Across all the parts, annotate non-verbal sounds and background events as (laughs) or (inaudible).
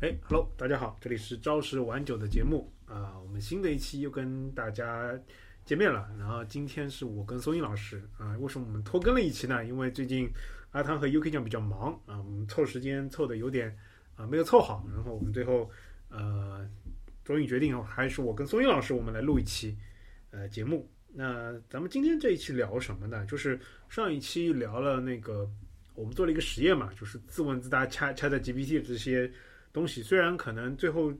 哎，Hello，大家好，这里是朝十晚九的节目啊，我们新的一期又跟大家见面了。然后今天是我跟松英老师啊，为什么我们拖更了一期呢？因为最近阿汤和 UK 酱比较忙啊，我们凑时间凑的有点啊没有凑好，然后我们最后呃终于决定还是我跟松英老师我们来录一期呃节目。那咱们今天这一期聊什么呢？就是上一期聊了那个我们做了一个实验嘛，就是自问自答、掐掐在 GPT 这些。东西虽然可能最后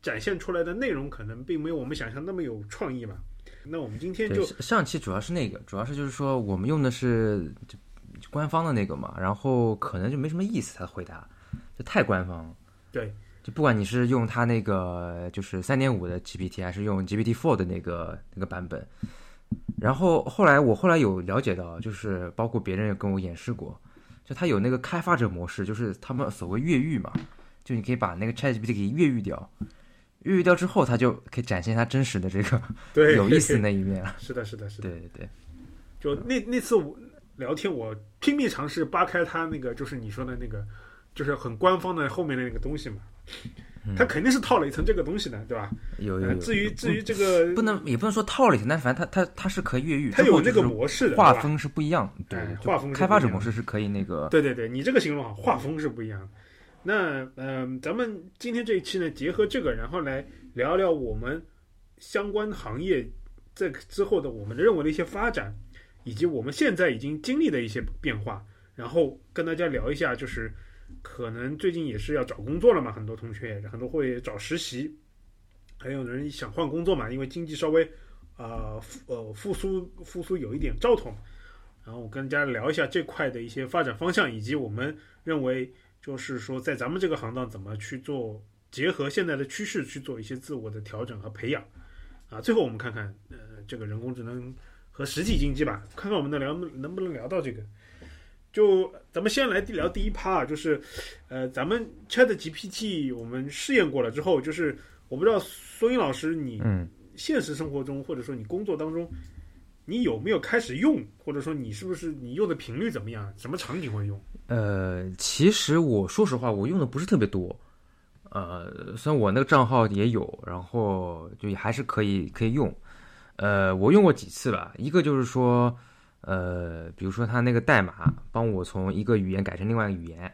展现出来的内容可能并没有我们想象那么有创意嘛，那我们今天就上期主要是那个，主要是就是说我们用的是就官方的那个嘛，然后可能就没什么意思，他的回答就太官方。对，就不管你是用他那个就是三点五的 GPT，还是用 GPT Four 的那个那个版本，然后后来我后来有了解到，就是包括别人也跟我演示过，就他有那个开发者模式，就是他们所谓越狱嘛。就你可以把那个 ChatGPT 给越狱掉，越狱掉之后，它就可以展现它真实的这个 (laughs) 有意思的那一面了。(laughs) 是的，是的，是的。对对对。就那那次我聊天，我拼命尝试扒开它那个，就是你说的那个，就是很官方的后面的那个东西嘛。它肯定是套了一层这个东西的，对吧？有有。至于至于这个，不能也不能说套了一层，但反正它它它是可以越狱。它有这个模式的，画风是不一样。对，画风。开发者模式是可以那个。对对对，你这个形容好，画风是不一样。那嗯，咱们今天这一期呢，结合这个，然后来聊聊我们相关行业这之后的我们的认为的一些发展，以及我们现在已经经历的一些变化，然后跟大家聊一下，就是可能最近也是要找工作了嘛，很多同学很多会找实习，还有人想换工作嘛，因为经济稍微啊复呃复苏复苏有一点兆头，然后我跟大家聊一下这块的一些发展方向，以及我们认为。就是说，在咱们这个行当怎么去做，结合现在的趋势去做一些自我的调整和培养，啊，最后我们看看，呃，这个人工智能和实体经济吧，看看我们能聊能不能聊到这个。就咱们先来聊第一趴啊，就是，呃，咱们 Chat GPT 我们试验过了之后，就是我不知道孙英老师你现实生活中或者说你工作当中。你有没有开始用，或者说你是不是你用的频率怎么样？什么场景会用？呃，其实我说实话，我用的不是特别多。呃，虽然我那个账号也有，然后就还是可以可以用。呃，我用过几次吧。一个就是说，呃，比如说他那个代码帮我从一个语言改成另外一个语言，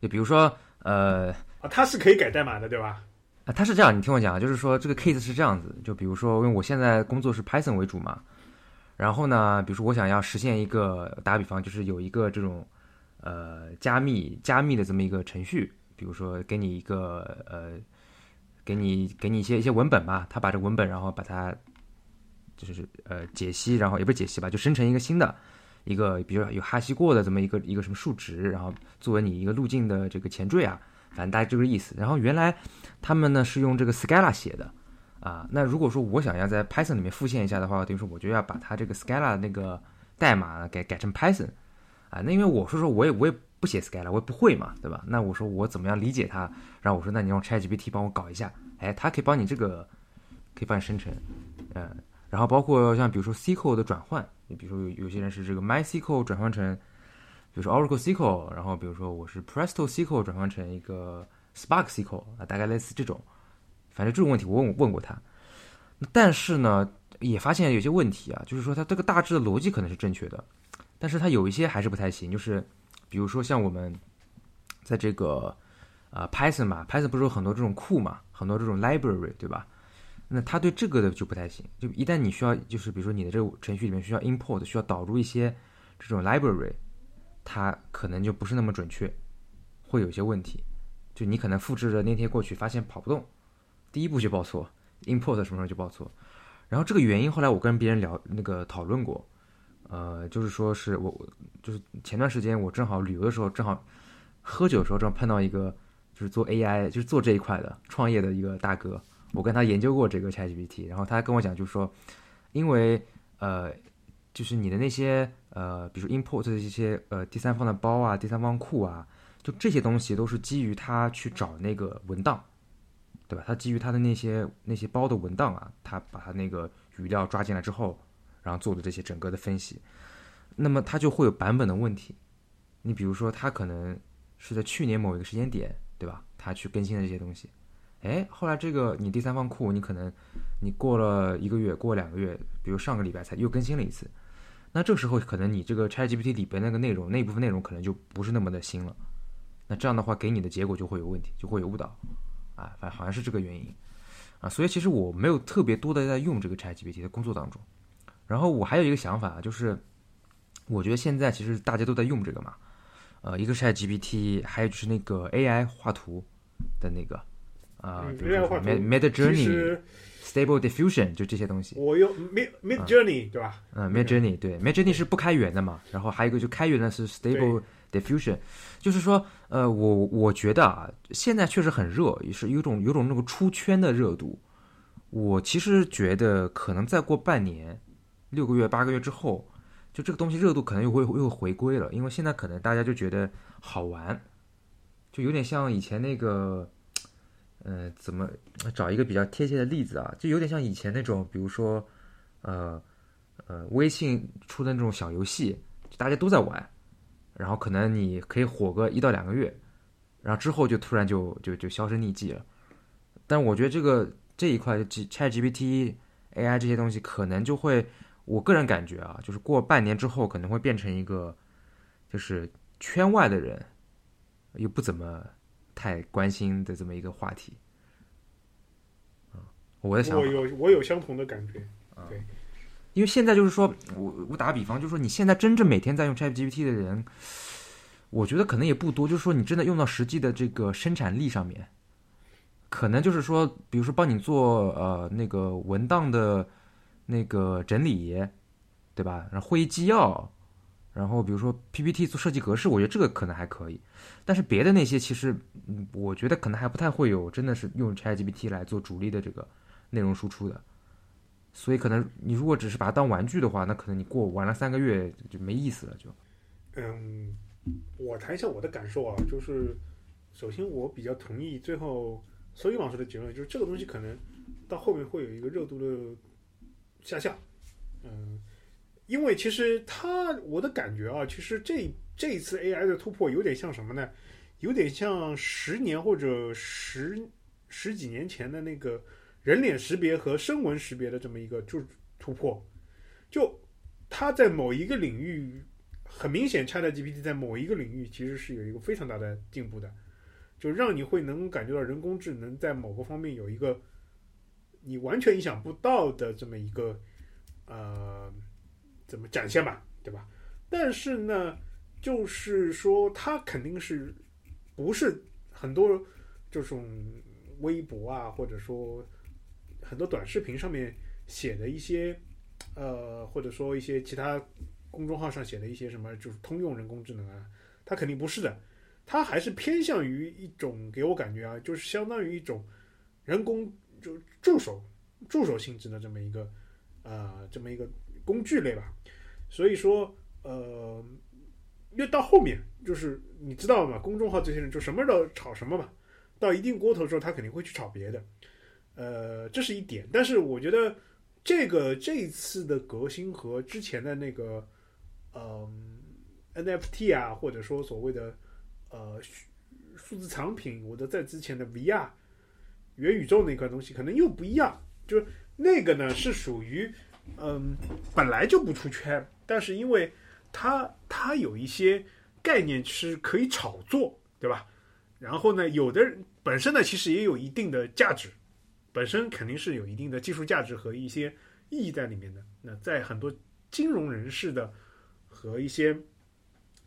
就比如说，呃，啊，它是可以改代码的，对吧？啊，它是这样，你听我讲，就是说这个 case 是这样子，就比如说，因为我现在工作是 Python 为主嘛。然后呢，比如说我想要实现一个，打比方，就是有一个这种，呃，加密加密的这么一个程序，比如说给你一个呃，给你给你一些一些文本吧，他把这文本然后把它，就是呃解析，然后也不是解析吧，就生成一个新的一个，比如有哈希过的这么一个一个什么数值，然后作为你一个路径的这个前缀啊，反正大概这个意思。然后原来他们呢是用这个 Scala 写的。啊，那如果说我想要在 Python 里面复现一下的话，等于说我就要把它这个 Scala 那个代码改改成 Python，啊，那因为我说说我也我也不写 Scala，我也不会嘛，对吧？那我说我怎么样理解它？然后我说那你用 ChatGPT 帮我搞一下，哎，它可以帮你这个可以帮你生成，嗯，然后包括像比如说 SQL 的转换，你比如说有有些人是这个 MySQL 转换成，比如说 Oracle SQL，然后比如说我是 Presto SQL 转换成一个 Spark SQL 啊，大概类似这种。反正这种问题我问问过他，但是呢，也发现有些问题啊，就是说他这个大致的逻辑可能是正确的，但是他有一些还是不太行，就是比如说像我们在这个啊 Python 嘛，Python 不是有很多这种库嘛，很多这种 library 对吧？那他对这个的就不太行，就一旦你需要，就是比如说你的这个程序里面需要 import，需要导入一些这种 library，它可能就不是那么准确，会有一些问题，就你可能复制了粘贴过去，发现跑不动。第一步就报错，import 什么时候就报错，然后这个原因后来我跟别人聊那个讨论过，呃，就是说是我就是前段时间我正好旅游的时候，正好喝酒的时候正好碰到一个就是做 AI 就是做这一块的创业的一个大哥，我跟他研究过这个 ChatGPT，然后他跟我讲就是说，因为呃就是你的那些呃比如 import 的一些呃第三方的包啊、第三方库啊，就这些东西都是基于他去找那个文档。对吧？他基于他的那些那些包的文档啊，他把他那个语料抓进来之后，然后做的这些整个的分析，那么他就会有版本的问题。你比如说，他可能是在去年某一个时间点，对吧？它去更新的这些东西。哎，后来这个你第三方库，你可能你过了一个月，过两个月，比如上个礼拜才又更新了一次，那这时候可能你这个 ChatGPT 里边那个内容那部分内容可能就不是那么的新了。那这样的话，给你的结果就会有问题，就会有误导，啊，反正好像是这个原因，啊，所以其实我没有特别多的在用这个 ChatGPT 的工作当中。然后我还有一个想法，就是我觉得现在其实大家都在用这个嘛，呃，一个是 ChatGPT，还有就是那个 AI 画图的那个。啊，比如说 Mid Journey、Stable Diffusion 就这些东西。我用 Mid Mid Journey 对吧？嗯，Mid Journey 对，Mid Journey 是不开源的嘛。然后还有一个就开源的是 Stable Diffusion，就是说，呃，我我觉得啊，现在确实很热，也是有种有种那个出圈的热度。我其实觉得可能再过半年、六个月、八个月之后，就这个东西热度可能又会又回归了，因为现在可能大家就觉得好玩，就有点像以前那个。呃，怎么找一个比较贴切的例子啊？就有点像以前那种，比如说，呃，呃，微信出的那种小游戏，大家都在玩，然后可能你可以火个一到两个月，然后之后就突然就就就销声匿迹了。但我觉得这个这一块 G Chat GPT AI 这些东西，可能就会，我个人感觉啊，就是过半年之后，可能会变成一个，就是圈外的人又不怎么。太关心的这么一个话题，我的想，我有我有相同的感觉，对，因为现在就是说，我我打个比方，就是说你现在真正每天在用 ChatGPT 的人，我觉得可能也不多，就是说你真的用到实际的这个生产力上面，可能就是说，比如说帮你做呃那个文档的那个整理，对吧？然后会议纪要。然后，比如说 PPT 做设计格式，我觉得这个可能还可以，但是别的那些其实，我觉得可能还不太会有，真的是用 ChatGPT 来做主力的这个内容输出的。所以，可能你如果只是把它当玩具的话，那可能你过玩了三个月就没意思了，就。嗯，我谈一下我的感受啊，就是首先我比较同意最后所以老师的结论，就是这个东西可能到后面会有一个热度的下降，嗯。因为其实它，我的感觉啊，其实这这一次 AI 的突破有点像什么呢？有点像十年或者十十几年前的那个人脸识别和声纹识别的这么一个就突破。就它在某一个领域，很明显，ChatGPT 在某一个领域其实是有一个非常大的进步的，就让你会能感觉到人工智能在某个方面有一个你完全意想不到的这么一个呃。怎么展现吧，对吧？但是呢，就是说，它肯定是不是很多这种微博啊，或者说很多短视频上面写的一些，呃，或者说一些其他公众号上写的一些什么，就是通用人工智能啊，它肯定不是的，它还是偏向于一种给我感觉啊，就是相当于一种人工就助手助手性质的这么一个呃这么一个工具类吧。所以说，呃，越到后面，就是你知道嘛？公众号这些人就什么都炒什么嘛。到一定锅头之后，他肯定会去炒别的，呃，这是一点。但是我觉得这个这一次的革新和之前的那个，嗯，NFT 啊，或者说所谓的呃数字藏品，我的在之前的 VR 元宇宙那块东西可能又不一样。就是那个呢，是属于嗯本来就不出圈。但是因为它它有一些概念是可以炒作，对吧？然后呢，有的人本身呢其实也有一定的价值，本身肯定是有一定的技术价值和一些意义在里面的。那在很多金融人士的和一些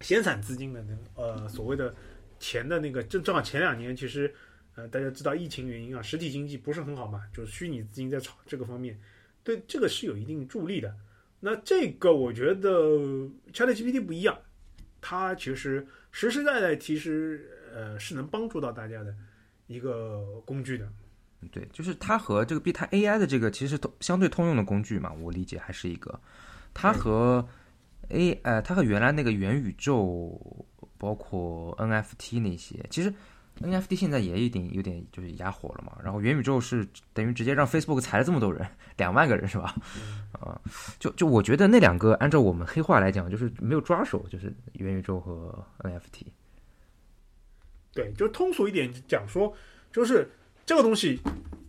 闲散资金的那呃所谓的钱的那个正正好前两年其实呃大家知道疫情原因啊，实体经济不是很好嘛，就是虚拟资金在炒这个方面，对这个是有一定助力的。那这个我觉得 ChatGPT 不一样，它其实实实在在其实呃是能帮助到大家的一个工具的。对，就是它和这个 B 它 AI 的这个其实通相对通用的工具嘛，我理解还是一个。它和 A 呃它和原来那个元宇宙包括 NFT 那些其实。NFT 现在也有点有点就是哑火了嘛，然后元宇宙是等于直接让 Facebook 裁了这么多人，两万个人是吧？(laughs) 啊，就就我觉得那两个按照我们黑话来讲，就是没有抓手，就是元宇宙和 NFT。对，就通俗一点讲说，就是这个东西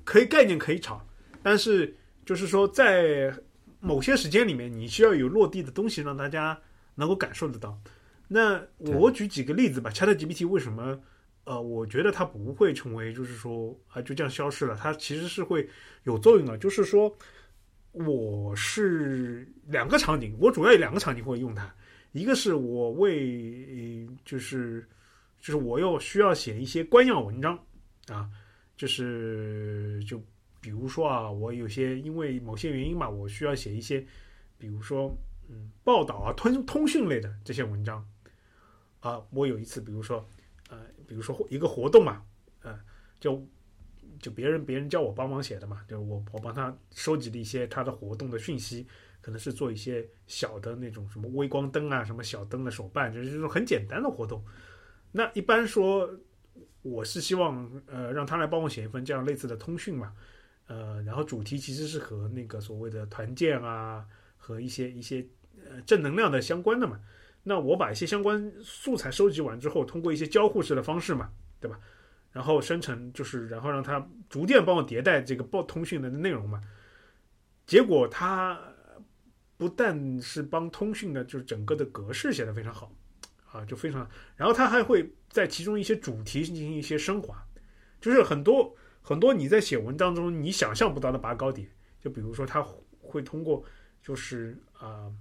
可以概念可以炒，但是就是说在某些时间里面，你需要有落地的东西让大家能够感受得到。那我举几个例子吧，ChatGPT 为什么？呃，我觉得它不会成为，就是说啊，就这样消失了。它其实是会有作用的。就是说，我是两个场景，我主要有两个场景会用它。一个是我为，就是就是我要需要写一些官样文章啊，就是就比如说啊，我有些因为某些原因嘛，我需要写一些，比如说嗯，报道啊，通通讯类的这些文章啊。我有一次，比如说呃。比如说一个活动嘛，呃，就就别人别人叫我帮忙写的嘛，就我我帮他收集了一些他的活动的讯息，可能是做一些小的那种什么微光灯啊，什么小灯的手办，就是这种很简单的活动。那一般说，我是希望呃让他来帮我写一份这样类似的通讯嘛，呃，然后主题其实是和那个所谓的团建啊和一些一些呃正能量的相关的嘛。那我把一些相关素材收集完之后，通过一些交互式的方式嘛，对吧？然后生成就是，然后让它逐渐帮我迭代这个报通讯的内容嘛。结果它不但是帮通讯的，就是整个的格式写的非常好啊，就非常。然后他还会在其中一些主题进行一些升华，就是很多很多你在写文章中你想象不到的拔高点。就比如说，他会通过就是啊。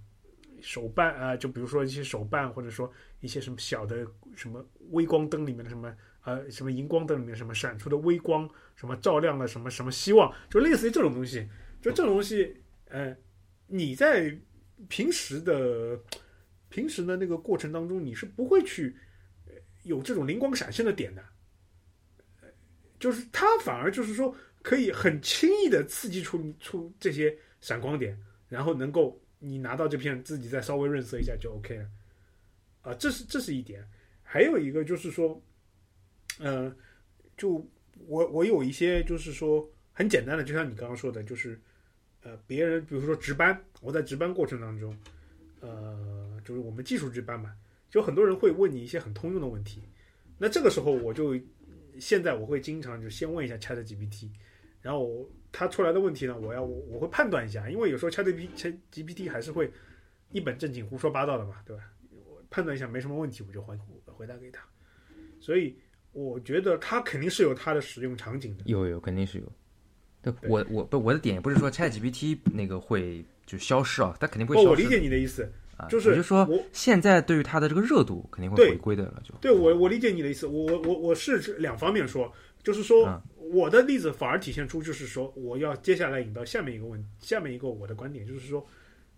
手办啊，就比如说一些手办，或者说一些什么小的什么微光灯里面的什么呃什么荧光灯里面什么闪出的微光，什么照亮了什么什么希望，就类似于这种东西。就这种东西，呃，你在平时的平时的那个过程当中，你是不会去有这种灵光闪现的点的。就是它反而就是说可以很轻易的刺激出出这些闪光点，然后能够。你拿到这片，自己再稍微润色一下就 OK 了，啊，这是这是一点。还有一个就是说，嗯，就我我有一些就是说很简单的，就像你刚刚说的，就是呃，别人比如说值班，我在值班过程当中，呃，就是我们技术值班嘛，就很多人会问你一些很通用的问题，那这个时候我就现在我会经常就先问一下 ChatGPT，然后。它出来的问题呢，我要我我会判断一下，因为有时候 ChatGPT 还是会一本正经胡说八道的嘛，对吧？我判断一下没什么问题，我就回回答给他。所以我觉得它肯定是有它的使用场景的。有有肯定是有。我我不我的点不是说 ChatGPT 那个会就消失啊，它肯定会消失。我理解你的意思，就是我就说现在对于它的这个热度肯定会回归的了，就对我我理解你的意思，我我我我是两方面说，就是说。我的例子反而体现出，就是说，我要接下来引到下面一个问，下面一个我的观点，就是说，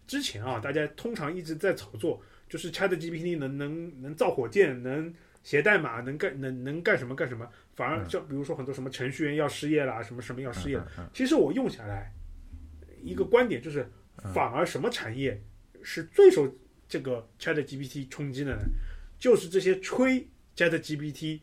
之前啊，大家通常一直在炒作，就是 Chat GPT 能能能造火箭，能写代码，能干能能干什么干什么，反而就比如说很多什么程序员要失业啦，什么什么要失业，其实我用下来一个观点就是，反而什么产业是最受这个 Chat GPT 冲击的呢？就是这些吹 Chat GPT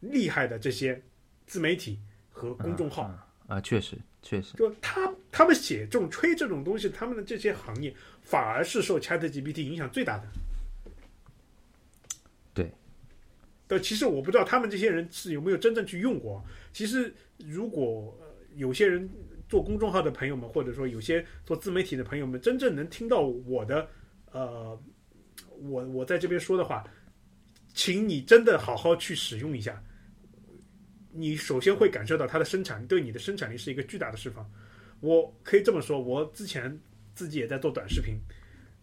厉害的这些自媒体。和公众号啊，确实确实，就他他们写这种吹这种东西，他们的这些行业反而是受 ChatGPT 影响最大的。对，但其实我不知道他们这些人是有没有真正去用过。其实如果有些人做公众号的朋友们，或者说有些做自媒体的朋友们，真正能听到我的呃，我我在这边说的话，请你真的好好去使用一下。你首先会感受到它的生产对你的生产力是一个巨大的释放。我可以这么说，我之前自己也在做短视频，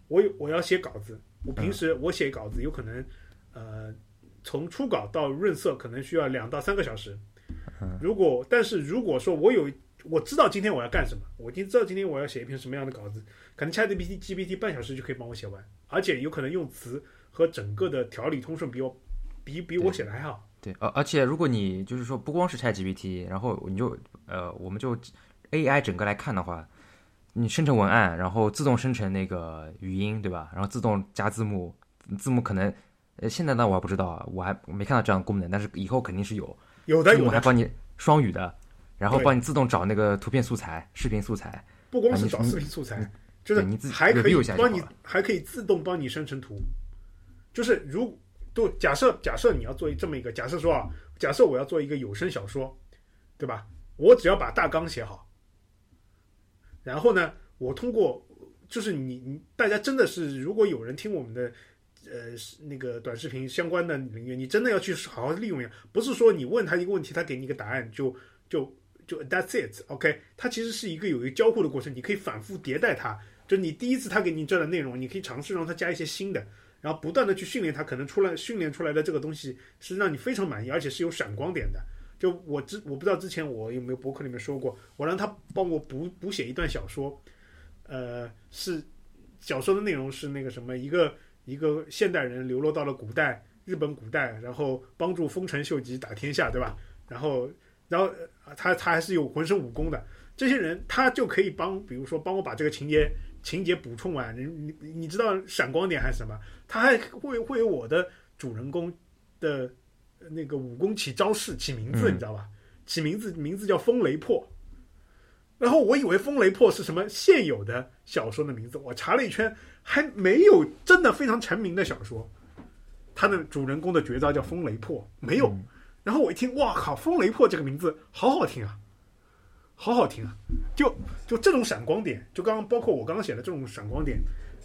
我有我要写稿子，我平时我写稿子有可能，呃，从初稿到润色可能需要两到三个小时。如果但是如果说我有我知道今天我要干什么，我已经知道今天我要写一篇什么样的稿子，可能 ChatGPT GPT 半小时就可以帮我写完，而且有可能用词和整个的条理通顺比我比比我写的还好。对，而而且如果你就是说不光是 ChatGPT，然后你就呃，我们就 AI 整个来看的话，你生成文案，然后自动生成那个语音，对吧？然后自动加字幕，字幕可能呃现在呢我还不知道啊，我还没看到这样的功能，但是以后肯定是有。有的，字幕还帮你双语的，然后帮你自动找那个图片素材、视频素材。不光是找视频素材，就是你自还可以帮你，还可以自动帮你生成图，就是如。对，假设假设你要做这么一个假设说啊，假设我要做一个有声小说，对吧？我只要把大纲写好，然后呢，我通过就是你你大家真的是，如果有人听我们的呃那个短视频相关的领域，你真的要去好好利用一下，不是说你问他一个问题，他给你一个答案就就就 that's it，OK？它其实是一个有一个交互的过程，你可以反复迭代它。就你第一次他给你这样的内容，你可以尝试让他加一些新的，然后不断的去训练他，可能出来训练出来的这个东西是让你非常满意，而且是有闪光点的。就我之我不知道之前我有没有博客里面说过，我让他帮我补补写一段小说，呃，是小说的内容是那个什么一个一个现代人流落到了古代日本古代，然后帮助丰臣秀吉打天下，对吧？然后然后他他还是有浑身武功的，这些人他就可以帮，比如说帮我把这个情节。情节补充完，你你你知道闪光点还是什么？他还会会有我的主人公的那个武功起招式、起名字，你知道吧？起名字名字叫风雷破。然后我以为风雷破是什么现有的小说的名字，我查了一圈，还没有真的非常成名的小说。他的主人公的绝招叫风雷破，没有。然后我一听，哇靠，风雷破这个名字好好听啊！好好听啊！就就这种闪光点，就刚刚包括我刚刚写的这种闪光点，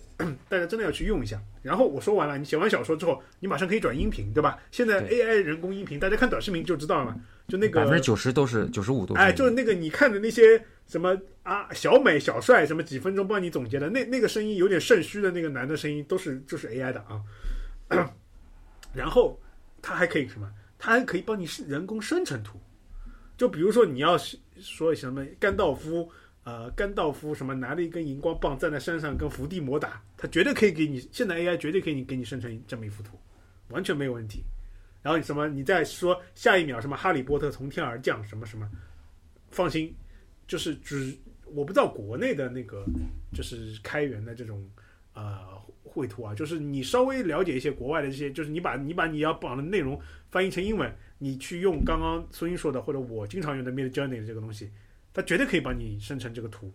(coughs) 大家真的要去用一下。然后我说完了，你写完小说之后，你马上可以转音频，对吧？现在 AI 人工音频，大家看短视频就知道了嘛。就那个百分之九十都是九十五都是。哎，就是那个你看的那些什么啊，小美、小帅，什么几分钟帮你总结的那那个声音有点肾虚的那个男的声音，都是就是 AI 的啊。(coughs) 然后它还可以什么？它还可以帮你人工生成图。就比如说你要说什么甘道夫，呃，甘道夫什么拿了一根荧光棒站在山上跟伏地魔打，他绝对可以给你，现在 AI 绝对可以给你生成这么一幅图，完全没有问题。然后你什么，你再说下一秒什么哈利波特从天而降什么什么，放心，就是只我不知道国内的那个就是开源的这种呃绘图啊，就是你稍微了解一些国外的这些，就是你把你把你要绑的内容翻译成英文。你去用刚刚孙英说的，或者我经常用的 Mid Journey 的这个东西，它绝对可以帮你生成这个图。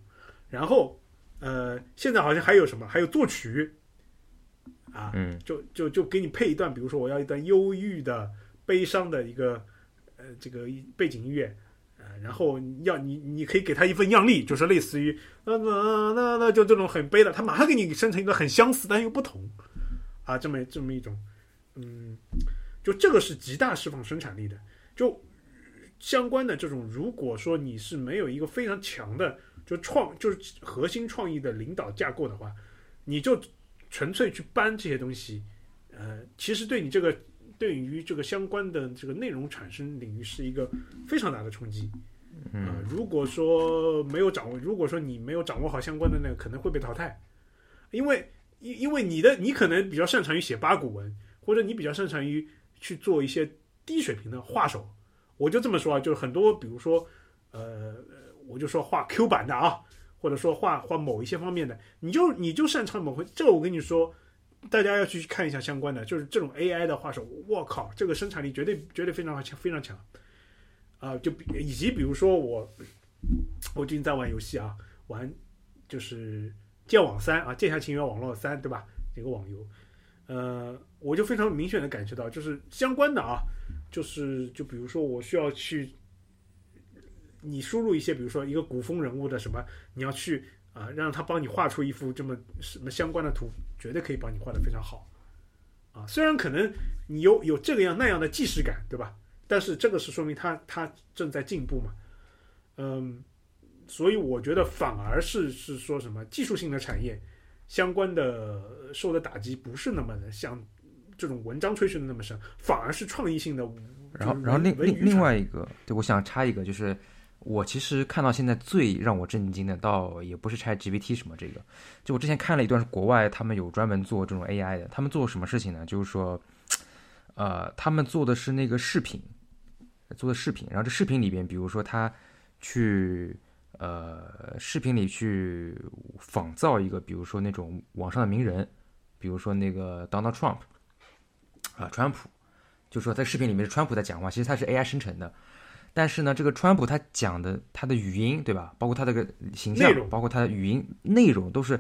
然后，呃，现在好像还有什么？还有作曲啊，嗯，就就就给你配一段，比如说我要一段忧郁的、悲伤的一个呃这个背景音乐，呃，然后要你你可以给他一份样例，就是类似于那那那那就这种很悲的，他马上给你生成一个很相似但又不同啊，这么这么一种，嗯。就这个是极大释放生产力的，就相关的这种，如果说你是没有一个非常强的就创就是核心创意的领导架构的话，你就纯粹去搬这些东西，呃，其实对你这个对于这个相关的这个内容产生领域是一个非常大的冲击。嗯，如果说没有掌握，如果说你没有掌握好相关的那个，可能会被淘汰，因为因因为你的你可能比较擅长于写八股文，或者你比较擅长于。去做一些低水平的画手，我就这么说啊，就是很多，比如说，呃，我就说画 Q 版的啊，或者说画画某一些方面的，你就你就擅长某回，这个我跟你说，大家要去看一下相关的，就是这种 AI 的画手，我靠，这个生产力绝对绝对非常强，非常强，啊，就比以及比如说我，我最近在玩游戏啊，玩就是剑网三啊，剑侠情缘网络三，对吧？这个网游。呃，我就非常明显的感觉到，就是相关的啊，就是就比如说我需要去，你输入一些，比如说一个古风人物的什么，你要去啊，让他帮你画出一幅这么什么相关的图，绝对可以把你画的非常好，啊，虽然可能你有有这个样那样的既视感，对吧？但是这个是说明他他正在进步嘛，嗯，所以我觉得反而是是说什么技术性的产业。相关的受的打击不是那么的像这种文章吹嘘的那么深，反而是创意性的。然后，然后另另另外一个，对，我想插一个，就是我其实看到现在最让我震惊的，倒也不是 Chat GPT 什么这个，就我之前看了一段是国外他们有专门做这种 AI 的，他们做什么事情呢？就是说，呃，他们做的是那个视频，做的视频，然后这视频里边，比如说他去。呃，视频里去仿造一个，比如说那种网上的名人，比如说那个 Donald Trump 啊，川普，就说在视频里面是川普在讲话，其实他是 AI 生成的，但是呢，这个川普他讲的他的语音，对吧？包括他这个形象，包括他的语音内容，都是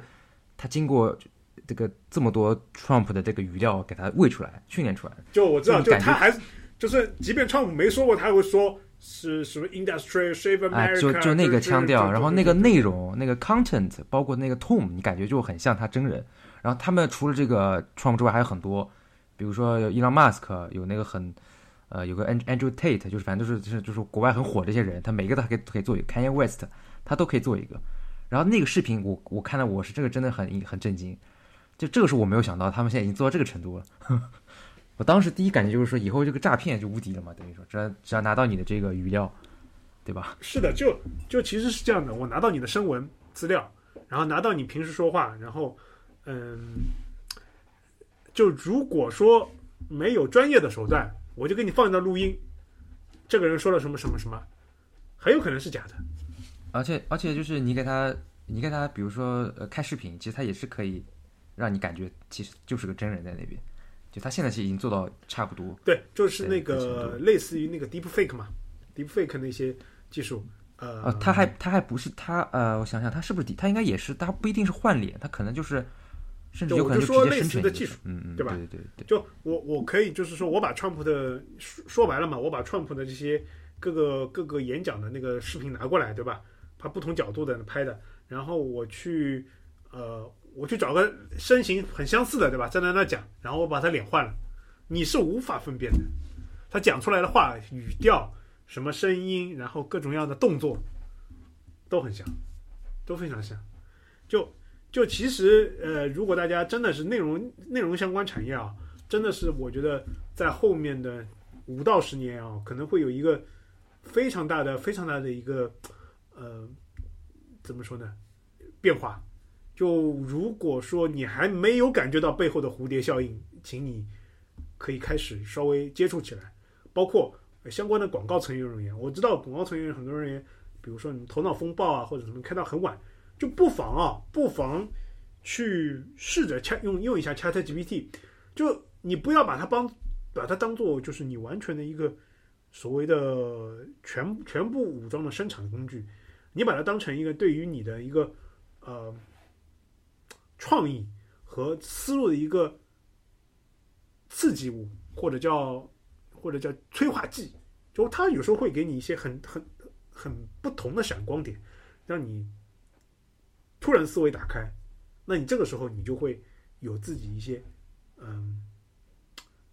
他经过这个这么多 Trump 的这个语料给他喂出来、训练出来。就我知道，就他还是就是，即便川普没说过，他还会说是什么 industry save 哎，America，就就那个腔调，然后那个内。容、那个 content，包括那个 tone，你感觉就很像他真人。然后他们除了这个 Trump 之外，还有很多，比如说有 Elon Musk，有那个很，呃，有个 and Andrew Tate，就是反正就是就是就是国外很火这些人，他每个都可以可以做一个 Kanye West，他都可以做一个。然后那个视频我我看到我是这个真的很很震惊，就这个是我没有想到他们现在已经做到这个程度了。(laughs) 我当时第一感觉就是说，以后这个诈骗就无敌了嘛，等于说只要只要拿到你的这个语料，对吧？是的，就就其实是这样的，我拿到你的声纹资料，然后拿到你平时说话，然后嗯，就如果说没有专业的手段，我就给你放一段录音，这个人说了什么什么什么，很有可能是假的。而且而且就是你给他，你给他，比如说呃开视频，其实他也是可以让你感觉其实就是个真人在那边。就他现在其实已经做到差不多，对，就是那对个类似于那个 deep fake 嘛，deep fake 那些技术，呃，呃，他还他还不是他呃，我想想他是不是底，他应该也是，他不一定是换脸，他可能就是甚至就有可能我就说类似的技术嗯嗯，对吧对对对，就我我可以就是说我把川普的说说白了嘛，我把川普的这些各个各个演讲的那个视频拿过来，对吧？他不同角度的拍的，然后我去呃我去找个身形很相似的，对吧？站在那讲，然后我把他脸换了，你是无法分辨的。他讲出来的话语调、什么声音，然后各种各样的动作都很像，都非常像。就就其实呃，如果大家真的是内容内容相关产业啊，真的是我觉得在后面的五到十年啊，可能会有一个非常大的、非常大的一个呃，怎么说呢？变化。就如果说你还没有感觉到背后的蝴蝶效应，请你可以开始稍微接触起来，包括相关的广告从业人员。我知道广告从业人员很多人员，比如说你头脑风暴啊，或者什么开到很晚，就不妨啊，不妨去试着掐用用一下 Chat GPT，就你不要把它帮把它当做就是你完全的一个所谓的全全部武装的生产工具，你把它当成一个对于你的一个呃创意和思路的一个刺激物，或者叫或者叫催化剂，就它有时候会给你一些很很很不同的闪光点，让你突然思维打开。那你这个时候你就会有自己一些嗯，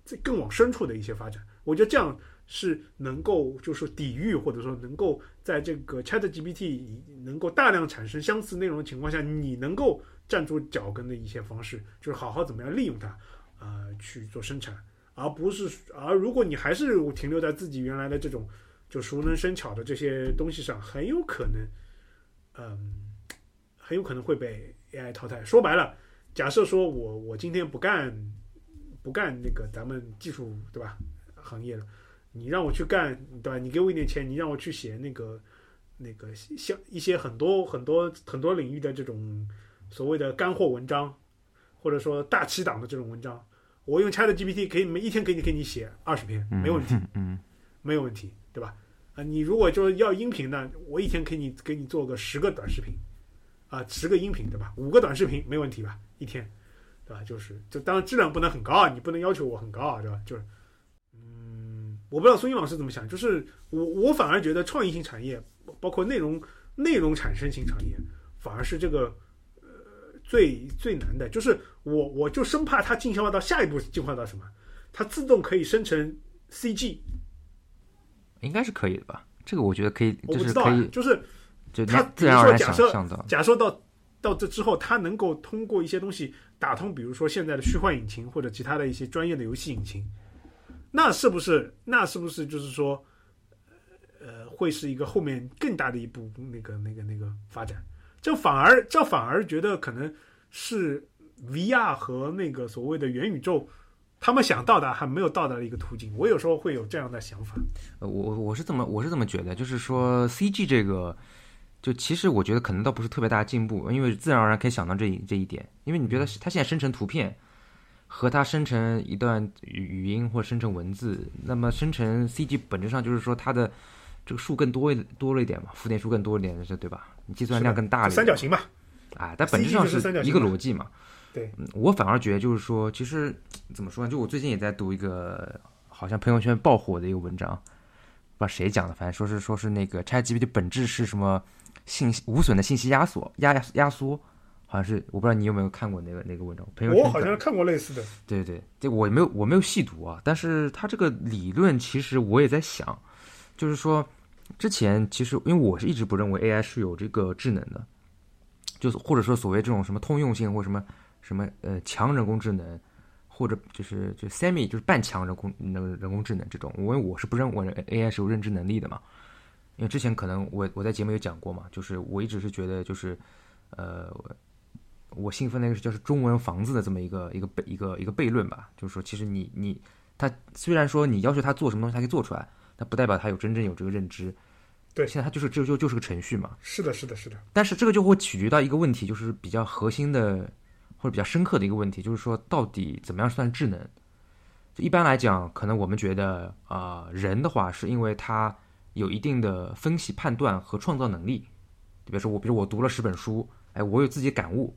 这更往深处的一些发展。我觉得这样是能够就是说抵御或者说能够在这个 Chat GPT 能够大量产生相似内容的情况下，你能够站住脚跟的一些方式，就是好好怎么样利用它，呃，去做生产，而不是而如果你还是停留在自己原来的这种就熟能生巧的这些东西上，很有可能，嗯，很有可能会被 AI 淘汰。说白了，假设说我我今天不干不干那个咱们技术对吧行业了，你让我去干对吧？你给我一点钱，你让我去写那个那个像一些很多很多很多领域的这种所谓的干货文章，或者说大七档的这种文章，我用 Chat GPT 可以每一天给你给你写二十篇，没问题。嗯，没有问题，对吧？啊，你如果就是要音频呢，我一天给你给你做个十个短视频，啊，十个音频，对吧？五个短视频没问题吧？一天，对吧？就是，就当然质量不能很高啊，你不能要求我很高啊，对吧？就是，嗯，我不知道孙英老师怎么想，就是我我反而觉得创意型产业，包括内容内容产生型产业，反而是这个呃最最难的，就是我我就生怕它进化到下一步进化到什么，它自动可以生成 CG。应该是可以的吧？这个我觉得可以，我不知道啊就是可以，，就是就他比如说假设。假设到到这之后，他能够通过一些东西打通，比如说现在的虚幻引擎或者其他的一些专业的游戏引擎，那是不是那是不是就是说，呃，会是一个后面更大的一步那个那个那个发展？这反而这反而觉得可能是 VR 和那个所谓的元宇宙。他们想到达还没有到达的一个途径，我有时候会有这样的想法。呃，我我是这么我是这么觉得，就是说 CG 这个，就其实我觉得可能倒不是特别大的进步，因为自然而然可以想到这一这一点，因为你觉得它现在生成图片和它生成一段语语音或生成文字，那么生成 CG 本质上就是说它的这个数更多一多了一点嘛，负点数更多一点，是对吧？你计算量更大了一点，三角形嘛，啊，但本质上是一个逻辑嘛。对，我反而觉得就是说，其实怎么说呢？就我最近也在读一个好像朋友圈爆火的一个文章，不知道谁讲的，反正说是说是那个 ChatGPT 本质是什么信息无损的信息压缩压压压缩，好像是我不知道你有没有看过那个那个文章，朋友圈我好像看过类似的。对对，这我没有我没有细读啊，但是他这个理论其实我也在想，就是说之前其实因为我是一直不认为 AI 是有这个智能的，就是或者说所谓这种什么通用性或什么什么呃强人工智能，或者就是就 semi 就是半强人工那个人工智能这种，因为我是不认为 AI 是有认知能力的嘛，因为之前可能我我在节目有讲过嘛，就是我一直是觉得就是呃。我兴奋那个是就是中文房子的这么一个一个悖一个一个悖论吧，就是说其实你你他虽然说你要求他做什么东西他可以做出来，但不代表他有真正有这个认知。对，现在他就是就就就是个程序嘛。是的，是的，是的。但是这个就会取决到一个问题，就是比较核心的或者比较深刻的一个问题，就是说到底怎么样算智能？就一般来讲，可能我们觉得啊、呃人的话是因为他有一定的分析判断和创造能力。比如说我，比如我读了十本书，哎，我有自己感悟，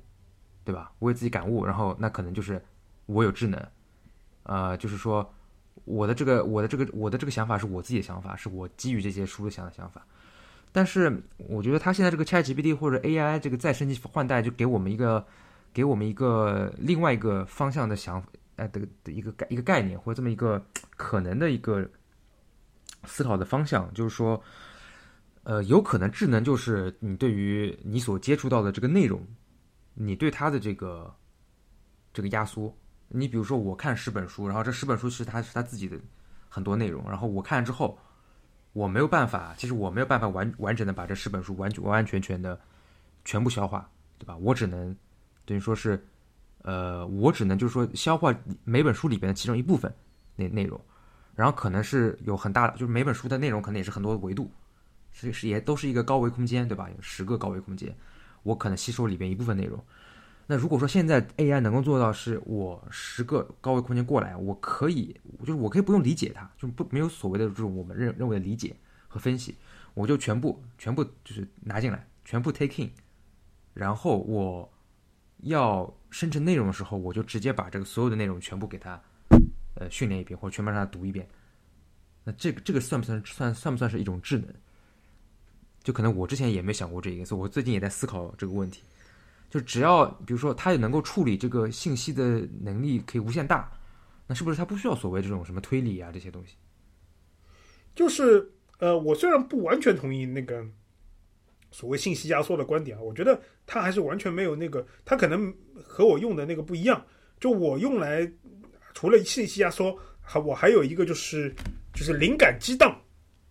对吧？我有自己感悟，然后那可能就是我有智能，呃，就是说我的这个我的这个我的这个想法是我自己的想法，是我基于这些书的想的想法。但是我觉得它现在这个 ChatGPT 或者 AI 这个再升级换代，就给我们一个给我们一个另外一个方向的想呃的的一个概一个概念或者这么一个可能的一个思考的方向，就是说。呃，有可能智能就是你对于你所接触到的这个内容，你对它的这个这个压缩。你比如说，我看十本书，然后这十本书是他是他自己的很多内容，然后我看了之后，我没有办法，其实我没有办法完完整的把这十本书完完完全全的全部消化，对吧？我只能等于说是，呃，我只能就是说消化每本书里边的其中一部分内内容，然后可能是有很大的，就是每本书的内容可能也是很多维度。是是也都是一个高维空间，对吧？有十个高维空间，我可能吸收里边一部分内容。那如果说现在 AI 能够做到，是我十个高维空间过来，我可以，就是我可以不用理解它，就不没有所谓的这种我们认认为的理解和分析，我就全部全部就是拿进来，全部 take in，然后我要生成内容的时候，我就直接把这个所有的内容全部给它呃训练一遍，或者全部让它读一遍。那这个这个算不算算算不算是一种智能？就可能我之前也没想过这一个，所以我最近也在思考这个问题。就只要比如说它也能够处理这个信息的能力可以无限大，那是不是它不需要所谓这种什么推理啊这些东西？就是呃，我虽然不完全同意那个所谓信息压缩的观点啊，我觉得它还是完全没有那个，它可能和我用的那个不一样。就我用来除了信息压缩，还我还有一个就是就是灵感激荡，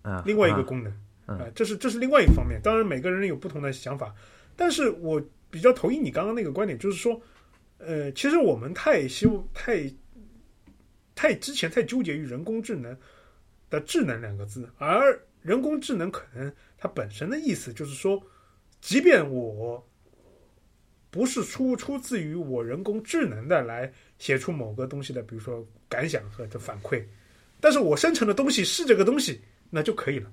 啊，另外一个功能。嗯啊、这是这是另外一方面。当然，每个人有不同的想法，但是我比较同意你刚刚那个观点，就是说，呃，其实我们太希望太太之前太纠结于人工智能的“智能”两个字，而人工智能可能它本身的意思就是说，即便我不是出出自于我人工智能的来写出某个东西的，比如说感想和的反馈，但是我生成的东西是这个东西，那就可以了。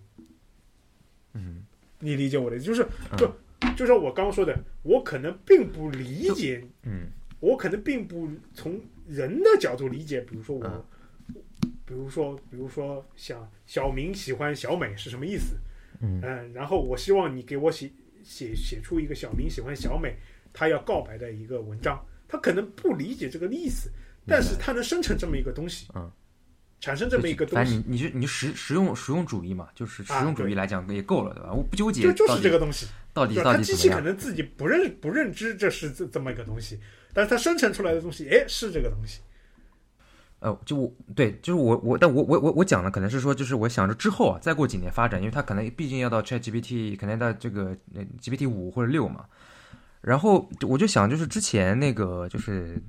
嗯你理解我的意思，就是就就像我刚刚说的，我可能并不理解，嗯我可能并不从人的角度理解，比如说我，嗯比如说比如说像小明喜欢小美是什么意思？嗯嗯，然后我希望你给我写写写出一个小明喜欢小美，他要告白的一个文章，他可能不理解这个意思，但是他能生成这么一个东西，嗯，产生这么一个东反正西，你你就你就实实用实用主义嘛，就是实啊用主义来讲也够了，对吧？我不纠结就就是这个东西。到底到对吧？它机器可。能自己不认不认知这是这这么一个东西，但是它生成出来的东西，哎，是这个东西。呃，就我对，就是我我，但我我我我讲的可能是说，就是我想着之后啊，再过几年发展，因为它可能毕竟要到 Chat GPT，可能到这个呃 GPT 五或者六嘛。然后我就想，就是之前那个，就是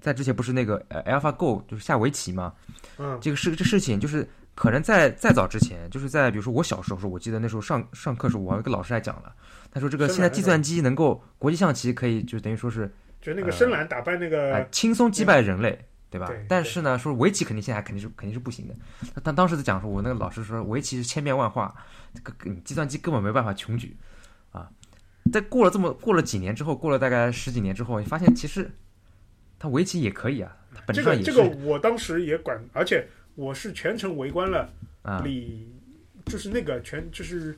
在之前不是那个呃 AlphaGo 就是下围棋嘛，嗯这个事这事情就是可能在再早之前，就是在比如说我小时候时候，我记得那时候上上课时候，我有一个老师还讲了，他说这个现在计算机能够国际象棋可以就等于说是就那个深蓝打败那个，呃，轻松击败人类，对吧？对但是呢，说围棋肯定现在肯定是肯定是不行的。他他当时在讲说，我那个老师说围棋是千变万化，这个计算机根本没办法穷举啊。在过了这么过了几年之后，过了大概十几年之后，你发现其实他围棋也可以啊，它本这质上也是个这个我当时也管，而且我是全程围观了啊，李，就是那个全就是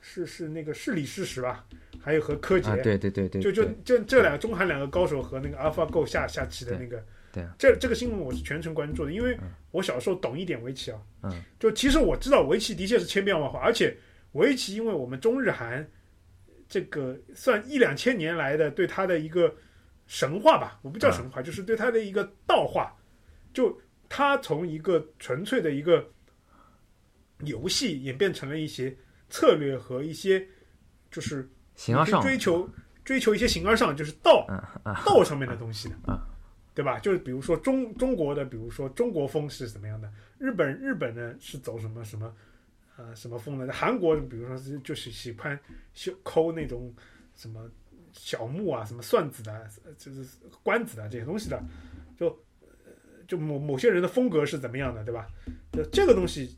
是是那个是李世石吧，还有和柯洁，啊，对对对对，就就就这这两中韩两个高手和那个 AlphaGo 下下棋的那个，对啊。这这个新闻我是全程关注的，因为嗯。我小时候懂一点围棋啊，嗯，就其实我知道围棋的确是千变万化，而且围棋因为我们中日韩这个算一两千年来的对它的一个神话吧，我不叫神话，就是对它的一个道化，就它从一个纯粹的一个游戏演变成了一些策略和一些就是形而上。追求追求一些形而上，就是道道上面的东西的。啊，对吧？就是比如说中中国的，比如说中国风是怎么样的，日本日本呢是走什么什么呃什么风呢？韩国比如说是就是喜欢修抠那种什么小木啊，什么算子的，就是关子的这些东西的，就就某某些人的风格是怎么样的，对吧？就这个东西，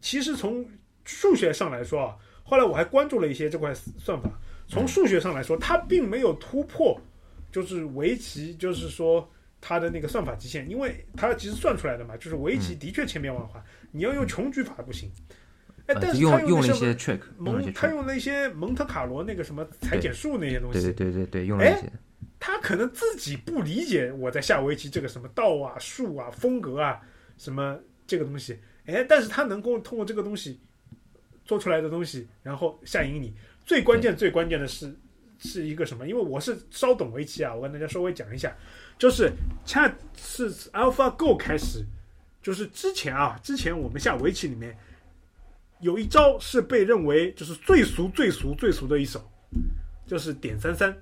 其实从数学上来说啊，后来我还关注了一些这块算法。从数学上来说，它并没有突破，就是围棋，就是说它的那个算法极限，因为它其实算出来的嘛，就是围棋的确千变万化，你要用穷举法不行。哎，呃但是用用了一些 trick，蒙，他用了一些蒙特卡罗那个什么裁剪术那些东对对西，对对对，用了一哎些，他可能自己不理解我在下围棋这个什么道啊、术啊、风格啊什么这个东西，哎，但是他能够通过这个东西做出来的东西，然后下赢你。最关键、最关键的是是一个什么？因为我是稍懂围棋啊，我跟大家稍微讲一下，就是恰是 AlphaGo 开始，就是之前啊，之前我们下围棋里面有一招是被认为就是最俗、最俗、最俗的一手，就是点三三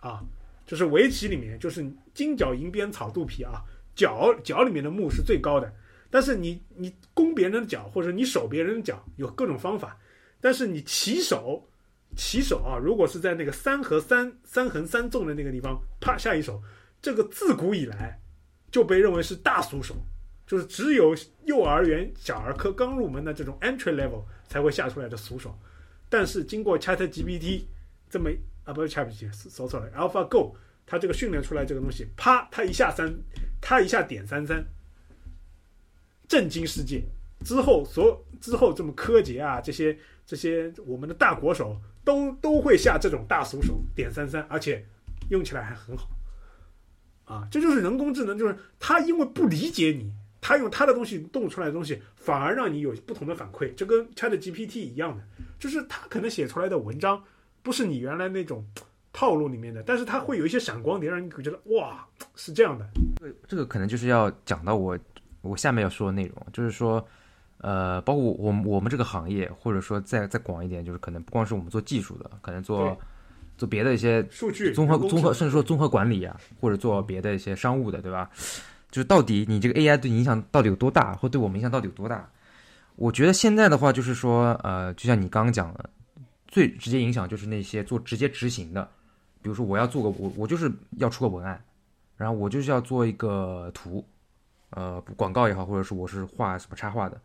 啊。就是围棋里面，就是金角银边草肚皮啊，角角里面的目是最高的。但是你你攻别人的角，或者你守别人的角，有各种方法。但是你起手，起手啊，如果是在那个三和三三横三纵的那个地方，啪下一手，这个自古以来就被认为是大俗手，就是只有幼儿园小儿科刚入门的这种 entry level 才会下出来的俗手。但是经过 Chat GPT 这么啊，不是 Chat GPT，搜错了，AlphaGo，它这个训练出来这个东西，啪，它一下三，它一下点三三，震惊世界。之后所之后这么柯洁啊，这些这些我们的大国手都都会下这种大俗手点三三，而且用起来还很好。啊，这就是人工智能，就是它因为不理解你，它用它的东西动出来的东西，反而让你有不同的反馈。这跟 Chat GPT 一样的，就是它可能写出来的文章不是你原来那种套路里面的，但是它会有一些闪光点，让你觉得哇是这样的。这个可能就是要讲到我我下面要说的内容，就是说，呃，包括我们我们这个行业，或者说再再广一点，就是可能不光是我们做技术的，可能做做别的一些数据综合综合，甚至说综合管理啊，或者做别的一些商务的，对吧？就是到底你这个 AI 对你影响到底有多大，或对我们影响到底有多大？我觉得现在的话，就是说，呃，就像你刚刚讲的，最直接影响就是那些做直接执行的，比如说我要做个我我就是要出个文案，然后我就是要做一个图，呃，广告也好，或者是我是画什么插画的，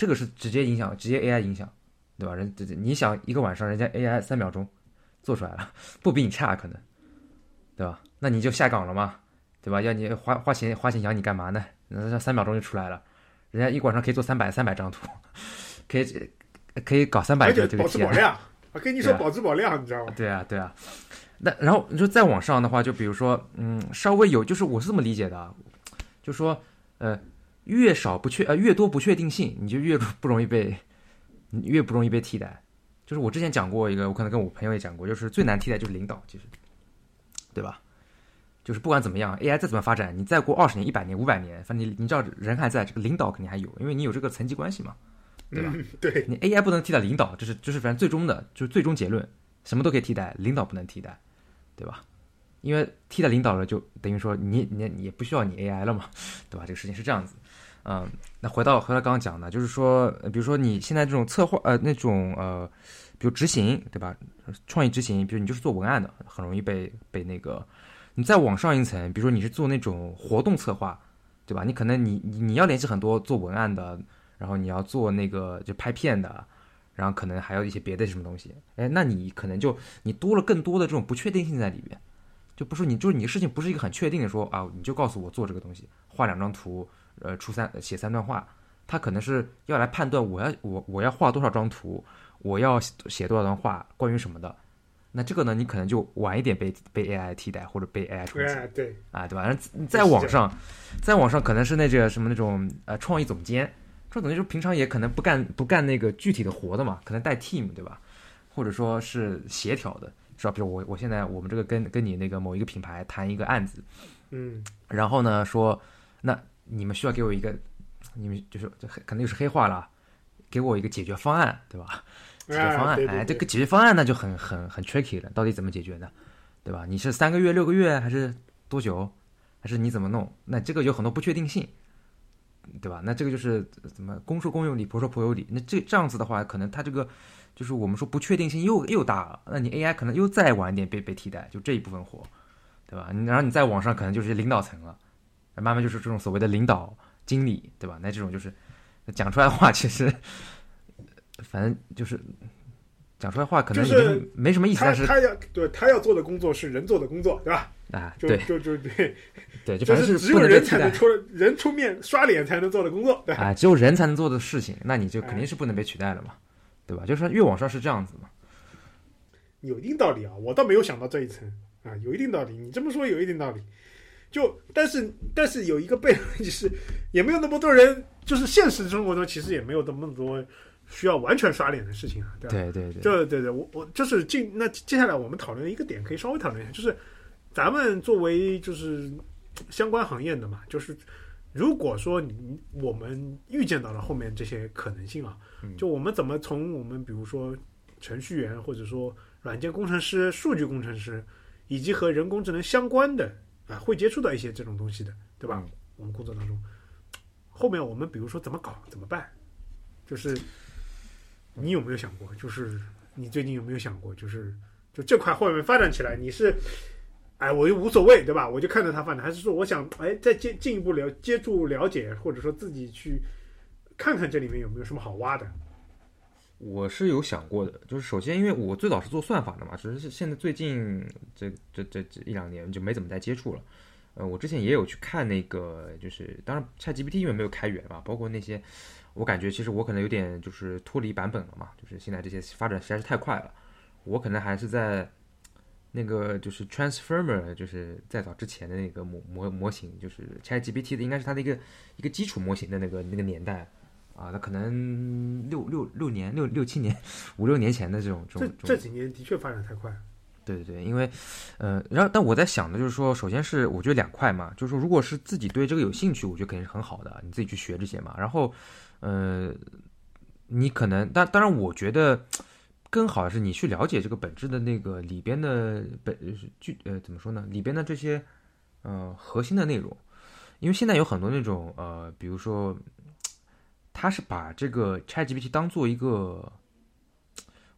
这个是直接影响，直接 AI 影响，对吧？人你想一个晚上，人家 AI 三秒钟做出来了，不比你差可能，对吧？那你就下岗了嘛，对吧？要你花花钱花钱养你干嘛呢？那三秒钟就出来了，人家一晚上可以做三百三百张图，可以可以搞三百个这个题啊。质保量，我跟你说保质保量，你知道吗？(laughs) 对啊，对啊。那然后你说再往上的话，就比如说，嗯，稍微有，就是我是这么理解的啊，就说，呃，越少不确呃越多不确定性，你就越不容易被，你越不容易被替代。就是我之前讲过一个，我可能跟我朋友也讲过，就是最难替代就是领导，其实，对吧？就是不管怎么样，AI 再怎么发展，你再过二十年、一百年、五百年，反正你你知道人还在，这个领导肯定还有，因为你有这个层级关系嘛。对吧嗯，对，你 AI 不能替代领导，这是就是反正最终的，就是最终结论，什么都可以替代，领导不能替代，对吧？因为替代领导了，就等于说你你你也不需要你 AI 了嘛，对吧？这个事情是这样子，嗯，那回到回到刚刚讲的，就是说，比如说你现在这种策划呃那种呃，比如执行对吧？创意执行，比如你就是做文案的，很容易被被那个，你再往上一层，比如说你是做那种活动策划，对吧？你可能你你你要联系很多做文案的。然后你要做那个就拍片的，然后可能还有一些别的什么东西，哎，那你可能就你多了更多的这种不确定性在里边，就不是你就是你的事情不是一个很确定的说啊，你就告诉我做这个东西，画两张图，呃，出三写三段话，他可能是要来判断我要我我要画多少张图，我要写多少段话，关于什么的。那这个呢，你可能就晚一点被被 AI 替代或者被 AI 冲击哎，对，啊，对吧？在网上，在网上可能是那个什么那种呃创意总监，创意总监就平常也可能不干不干那个具体的活的嘛，可能带 team 对吧？或者说是协调的，是吧？比如我我现在我们这个跟跟你那个某一个品牌谈一个案子，嗯，然后呢说，那你们需要给我一个，你们就是这黑可能又是黑话了，给我一个解决方案，对吧？解决方案，哎，这个解决方案那就很很很 tricky 了，到底怎么解决呢？对吧？你是三个月、六个月，还是多久？还是你怎么弄？那这个有很多不确定性，对吧？那这个就是怎么公说公有理，婆说婆有理。那这这样子的话，可能它这个就是我们说不确定性又又大了。那你 AI 可能又再晚一点被被替代，就这一部分活，对吧？然后你在网上可能就是领导层了，慢慢就是这种所谓的领导经理，对吧？那这种就是讲出来的话，其实。反正就是讲出来话可能就是没什么意思，但是他要对他要做的工作是人做的工作，对吧？啊，就对就就对，对，(laughs) 就反正就是只有人才能出人出面刷脸才能做的工作，对只有人才能做的事情，那你就肯定是不能被取代了嘛，对吧？就是越往上是这样子嘛。有一定道理啊，我倒没有想到这一层啊，有一定道理。你这么说有一定道理，就但是但是有一个悖论，就是也没有那么多人，就是现实生活中其实也没有那么多需要完全刷脸的事情啊，对吧？对对对，对对对，我我就是进那接下来我们讨论一个点，可以稍微讨论一下，就是咱们作为就是相关行业的嘛，就是如果说你我们预见到了后面这些可能性啊，嗯就我们怎么从我们比如说程序员或者说软件工程师、数据工程师，以及和人工智能相关的啊会接触到一些这种东西的，对吧？嗯我们工作当中，后面我们比如说怎么搞怎么办，就是你有没有想过？就是你最近有没有想过？就是就这块后面发展起来，你是哎我又无所谓对吧？我就看着它发展，还是说我想哎再进进一步了接触了解，或者说自己去看看这里面有没有什么好挖的？我是有想过的，就是首先因为我最早是做算法的嘛，只是现在最近这这这这一两年就没怎么再接触了。呃，我之前也有去看那个，就是当然 ChatGPT 因为没有开源嘛，包括那些，我感觉其实我可能有点就是脱离版本了嘛，就是现在这些发展实在是太快了，我可能还是在那个就是 Transformer，就是再早之前的那个模模模型，就是 ChatGPT 的应该是它的一个一个基础模型的那个那个年代。啊，那可能六六六年、六六七年、五六年前的这种这这种这几年的确发展太快。对对对，因为，呃，然后但我在想的就是说，首先是我觉得两块嘛，就是说，如果是自己对这个有兴趣，我觉得肯定是很好的，你自己去学这些嘛。然后，呃，你可能，当当然，我觉得更好的是你去了解这个本质的那个里边的本具呃怎么说呢？里边的这些呃核心的内容，因为现在有很多那种呃，比如说，他是把这个 ChatGPT 当做一个。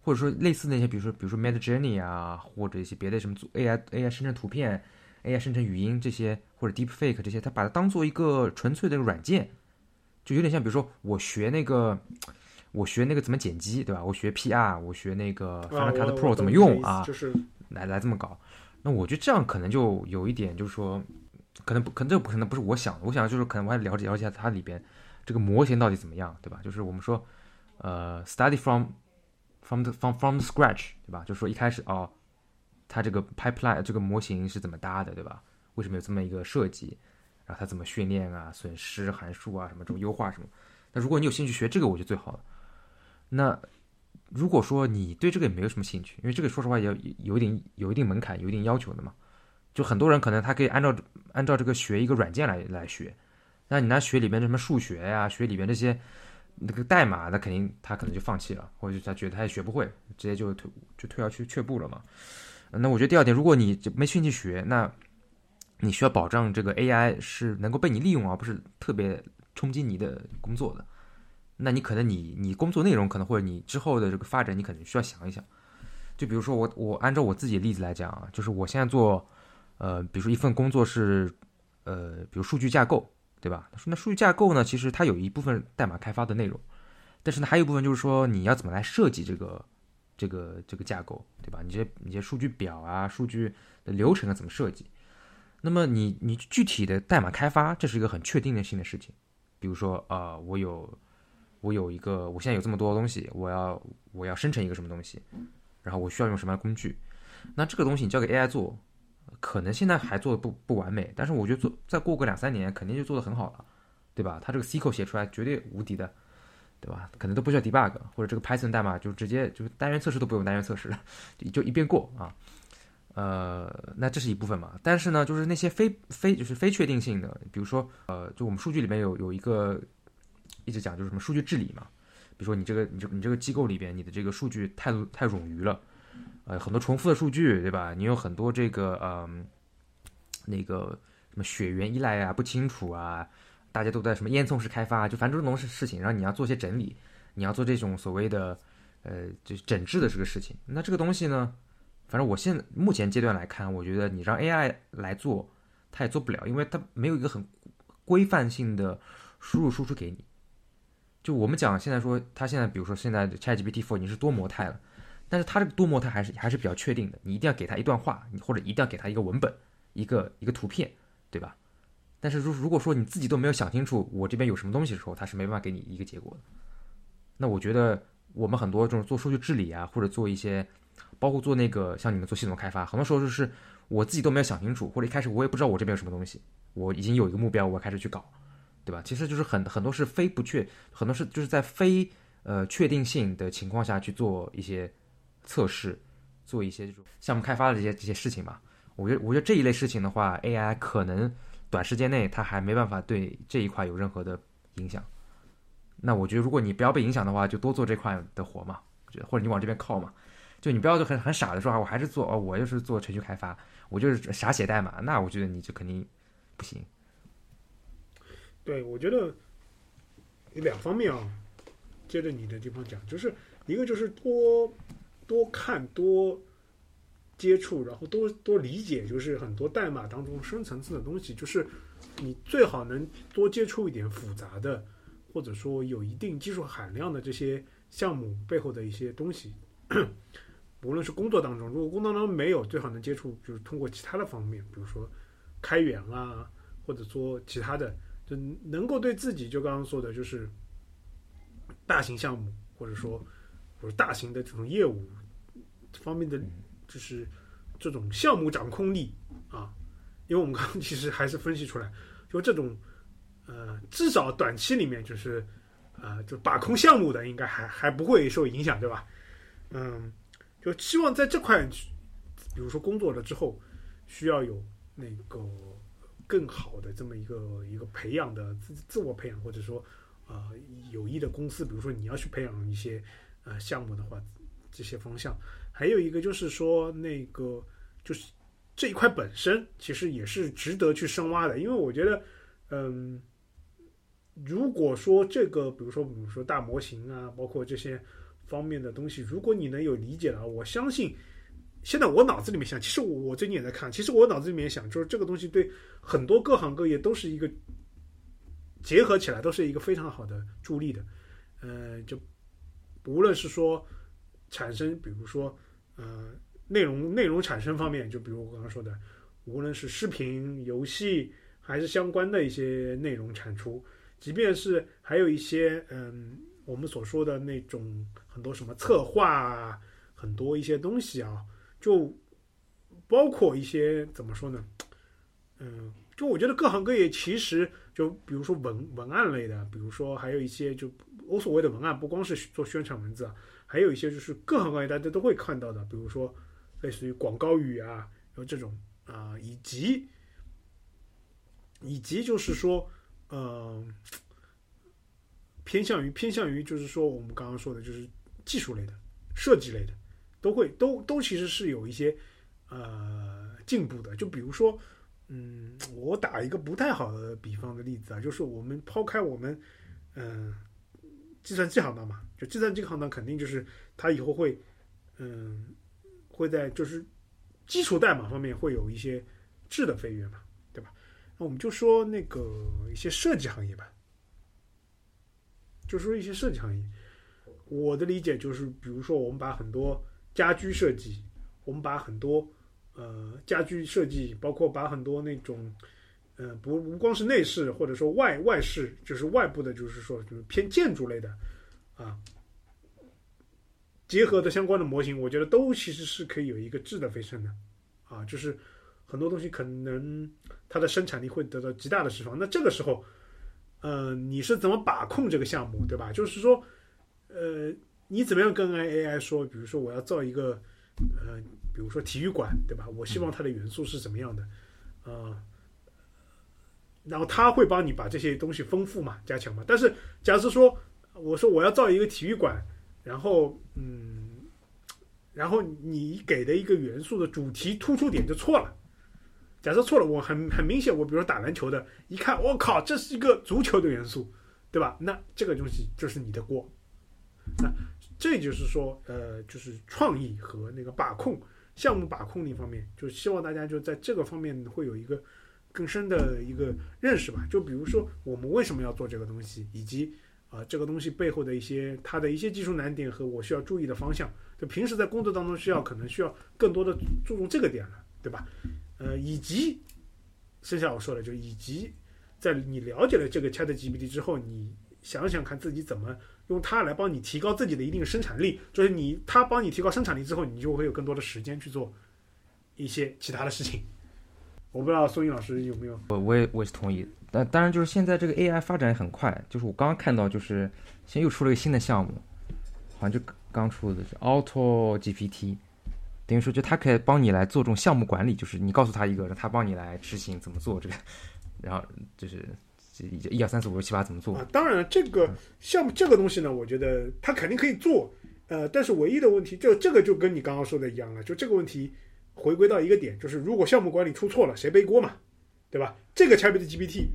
或者说类似那些，比如说比如说 Mid Journey 啊，或者一些别的什么 AI AI 生成图片、AI 生成语音这些，或者 Deep Fake 这些，他把它当做一个纯粹的软件，就有点像，比如说我学那个我学那个怎么剪辑，对吧？我学 PR，我学那个 Final Cut Pro 怎么用啊？就是来来这么搞。那我觉得这样可能就有一点，就是说，可能不，可能这不可能不是我想的，我想就是可能我还了解了解一下它里边这个模型到底怎么样，对吧？就是我们说，呃，study from from the from from scratch，对吧？就是说一开始哦，它这个 pipeline 这个模型是怎么搭的，对吧？为什么有这么一个设计？然后它怎么训练啊、损失函数啊什么这种优化什么？那如果你有兴趣学这个，我觉得最好了。那如果说你对这个也没有什么兴趣，因为这个说实话也有有一点有一定门槛、有一定要求的嘛。就很多人可能他可以按照按照这个学一个软件来来学，那你那学里边什么数学呀、学里边这些。那个代码，那肯定他可能就放弃了，或者他觉得他也学不会，直接就退就退而去却步了嘛。那我觉得第二点，如果你就没兴趣学，那你需要保障这个 AI 是能够被你利用，而不是特别冲击你的工作的。那你可能你你工作内容可能或者你之后的这个发展，你可能需要想一想。就比如说我我按照我自己的例子来讲啊，就是我现在做呃，比如说一份工作是呃，比如数据架构。对吧？那数据架构呢？其实它有一部分代码开发的内容，但是呢，还有一部分就是说你要怎么来设计这个这个这个架构，对吧？你这你这数据表啊，数据的流程啊怎么设计？那么你你具体的代码开发，这是一个很确定性的事情。比如说啊、我有我有一个，我现在有这么多东西，我要我要生成一个什么东西，然后我需要用什么样的工具？那这个东西你交给 AI 做，可能现在还做的不不完美，但是我觉得做再过个两三年，肯定就做的很好了，对吧？它这个 C 口写出来绝对无敌的，对吧？可能都不需要 debug，或者这个 Python 代码就直接就单元测试都不用单元测试了，就一遍过啊。呃，那这是一部分嘛，但是呢，就是那些非非就是非确定性的，比如说呃，就我们数据里面有有一个一直讲就是什么数据治理嘛，比如说你这个你这你这个机构里边你的这个数据太太冗余了，呃，很多重复的数据对吧？你有很多这个嗯、那个什么血缘依赖啊不清楚啊，大家都在什么烟囱式开发，就反正这种东事事情，然后你要做些整理，你要做这种所谓的呃就是整治的这个事情，那这个东西呢？反正我现在目前阶段来看，我觉得你让 AI 来做，它也做不了，因为它没有一个很规范性的输入输出给你。就我们讲现在说，它现在比如说现在的 ChatGPT 4已经是多模态了，但是它这个多模态还是还是比较确定的，你一定要给它一段话，你或者一定要给它一个文本，一个一个图片，对吧？但是如如果说你自己都没有想清楚我这边有什么东西的时候，它是没办法给你一个结果的。那我觉得我们很多这种做数据治理啊，或者做一些。包括做那个像你们做系统开发，很多时候就是我自己都没有想清楚，或者一开始我也不知道我这边有什么东西，我已经有一个目标，我开始去搞，对吧？其实就是很很多是非不确，很多是就是在非呃确定性的情况下去做一些测试，做一些这种项目开发的这些这些事情吧。我觉得我觉得这一类事情的话，AI 可能短时间内它还没办法对这一块有任何的影响。那我觉得如果你不要被影响的话，就多做这块的活嘛，觉得或者你往这边靠嘛。就你不要就很很傻的说啊，我还是做哦，我就是做程序开发，我就是傻写代码，那我觉得你就肯定不行。对，我觉得两方面啊，接着你的地方讲，就是一个就是多多看多接触，然后多多理解，就是很多代码当中深层次的东西，就是你最好能多接触一点复杂的，或者说有一定技术含量的这些项目背后的一些东西。(coughs) 无论是工作当中，如果工作当中没有，最好能接触，就是通过其他的方面，比如说开源啊，或者说其他的，就能够对自己就刚刚说的，就是大型项目，或者说或者大型的这种业务方面的，就是这种项目掌控力啊，因为我们刚刚其实还是分析出来，就这种呃，至少短期里面就是呃，就把控项目的应该还还不会受影响，对吧？嗯。就希望在这块，比如说工作了之后，需要有那个更好的这么一个一个培养的自自我培养，或者说呃有益的公司，比如说你要去培养一些呃项目的话，这些方向。还有一个就是说，那个就是这一块本身其实也是值得去深挖的，因为我觉得，嗯，如果说这个，比如说比如说大模型啊，包括这些。方面的东西，如果你能有理解了，我相信，现在我脑子里面想，其实我我最近也在看，其实我脑子里面想，就是这个东西对很多各行各业都是一个结合起来，都是一个非常好的助力的。呃，就无论是说产生，比如说呃内容内容产生方面，就比如我刚刚说的，无论是视频、游戏还是相关的一些内容产出，即便是还有一些嗯。我们所说的那种很多什么策划啊，很多一些东西啊，就包括一些怎么说呢？嗯，就我觉得各行各业其实就比如说文文案类的，比如说还有一些就我所谓的文案，不光是做宣传文字啊，还有一些就是各行各业大家都会看到的，比如说类似于广告语啊，有这种啊，以及以及就是说，嗯。偏向于偏向于就是说我们刚刚说的，就是技术类的、设计类的，都会都都其实是有一些呃进步的。就比如说，嗯，我打一个不太好的比方的例子啊，就是我们抛开我们嗯计算机行当嘛，就计算机行当肯定就是它以后会嗯会在就是基础代码方面会有一些质的飞跃嘛，对吧？那我们就说那个一些设计行业吧。就说一些设计行业，我的理解就是，比如说我们把很多家居设计，我们把很多呃家居设计，包括把很多那种呃不不光是内饰或者说外外饰，就是外部的，就是说就是偏建筑类的啊，结合的相关的模型，我觉得都其实是可以有一个质的飞升的啊，就是很多东西可能它的生产力会得到极大的释放。那这个时候，呃，你是怎么把控这个项目，对吧？就是说，呃，你怎么样跟 AI 说，比如说我要造一个呃，比如说体育馆，对吧？我希望它的元素是怎么样的啊？然后他会帮你把这些东西丰富嘛，加强嘛。但是假设说，我说我要造一个体育馆，然后嗯，然后你给的一个元素的主题突出点就错了。假设错了，我很很明显，我比如说打篮球的，一看我靠，这是一个足球的元素，对吧？那这个东西就是你的锅。那这就是说，呃，就是创意和那个把控项目把控那方面，就希望大家就在这个方面会有一个更深的一个认识吧。就比如说，我们为什么要做这个东西，以及啊、这个东西背后的一些它的一些技术难点和我需要注意的方向。就平时在工作当中需要可能需要更多的注重这个点了，对吧？呃，以及剩下我说的，就以及在你了解了这个 Chat GPT 之后，你想想看自己怎么用它来帮你提高自己的一定生产力。就是你它帮你提高生产力之后，你就会有更多的时间去做一些其他的事情。我不知道宋英老师有没有我我也我也是同意。但当然，就是现在这个 AI 发展也很快，就是我刚刚看到，就是现在又出了一个新的项目，好像就刚出的是 Auto GPT，等于说就它可以帮你来做这种项目管理，就是你告诉他一个，让他帮你来执行怎么做这个，(laughs) 然后就是这一二三四五六七八怎么做啊？当然，这个项目这个东西呢，我觉得它肯定可以做，呃，但是唯一的问题，就这个就跟你刚刚说的一样了，就这个问题回归到一个点，就是如果项目管理出错了，谁背锅嘛，对吧？这个 Chat GPT，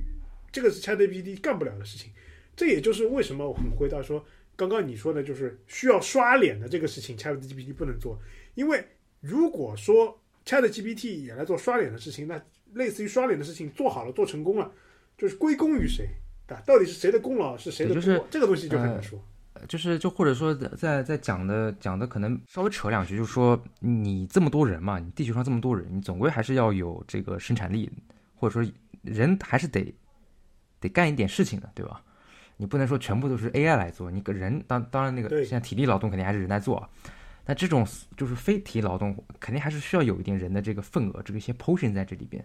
这个是 Chat GPT 干不了的事情，这也就是为什么我们回到说刚刚你说的，就是需要刷脸的这个事情，Chat GPT 不能做，因为如果说 Chat GPT 也来做刷脸的事情，那类似于刷脸的事情做好了，做成功了，就是归功于谁？对吧？到底是谁的功劳，是谁的锅？也就是这个东西就很难说。就是就或者说在在讲的讲的可能稍微扯两句，就是说你这么多人嘛，你地球上这么多人，你总归还是要有这个生产力，或者说人还是得得干一点事情的，对吧？你不能说全部都是 AI 来做，你个人当当然那个现在体力劳动肯定还是人在做啊，但这种就是非体力劳动肯定还是需要有一定人的这个份额，这个一些 portion 在这里边。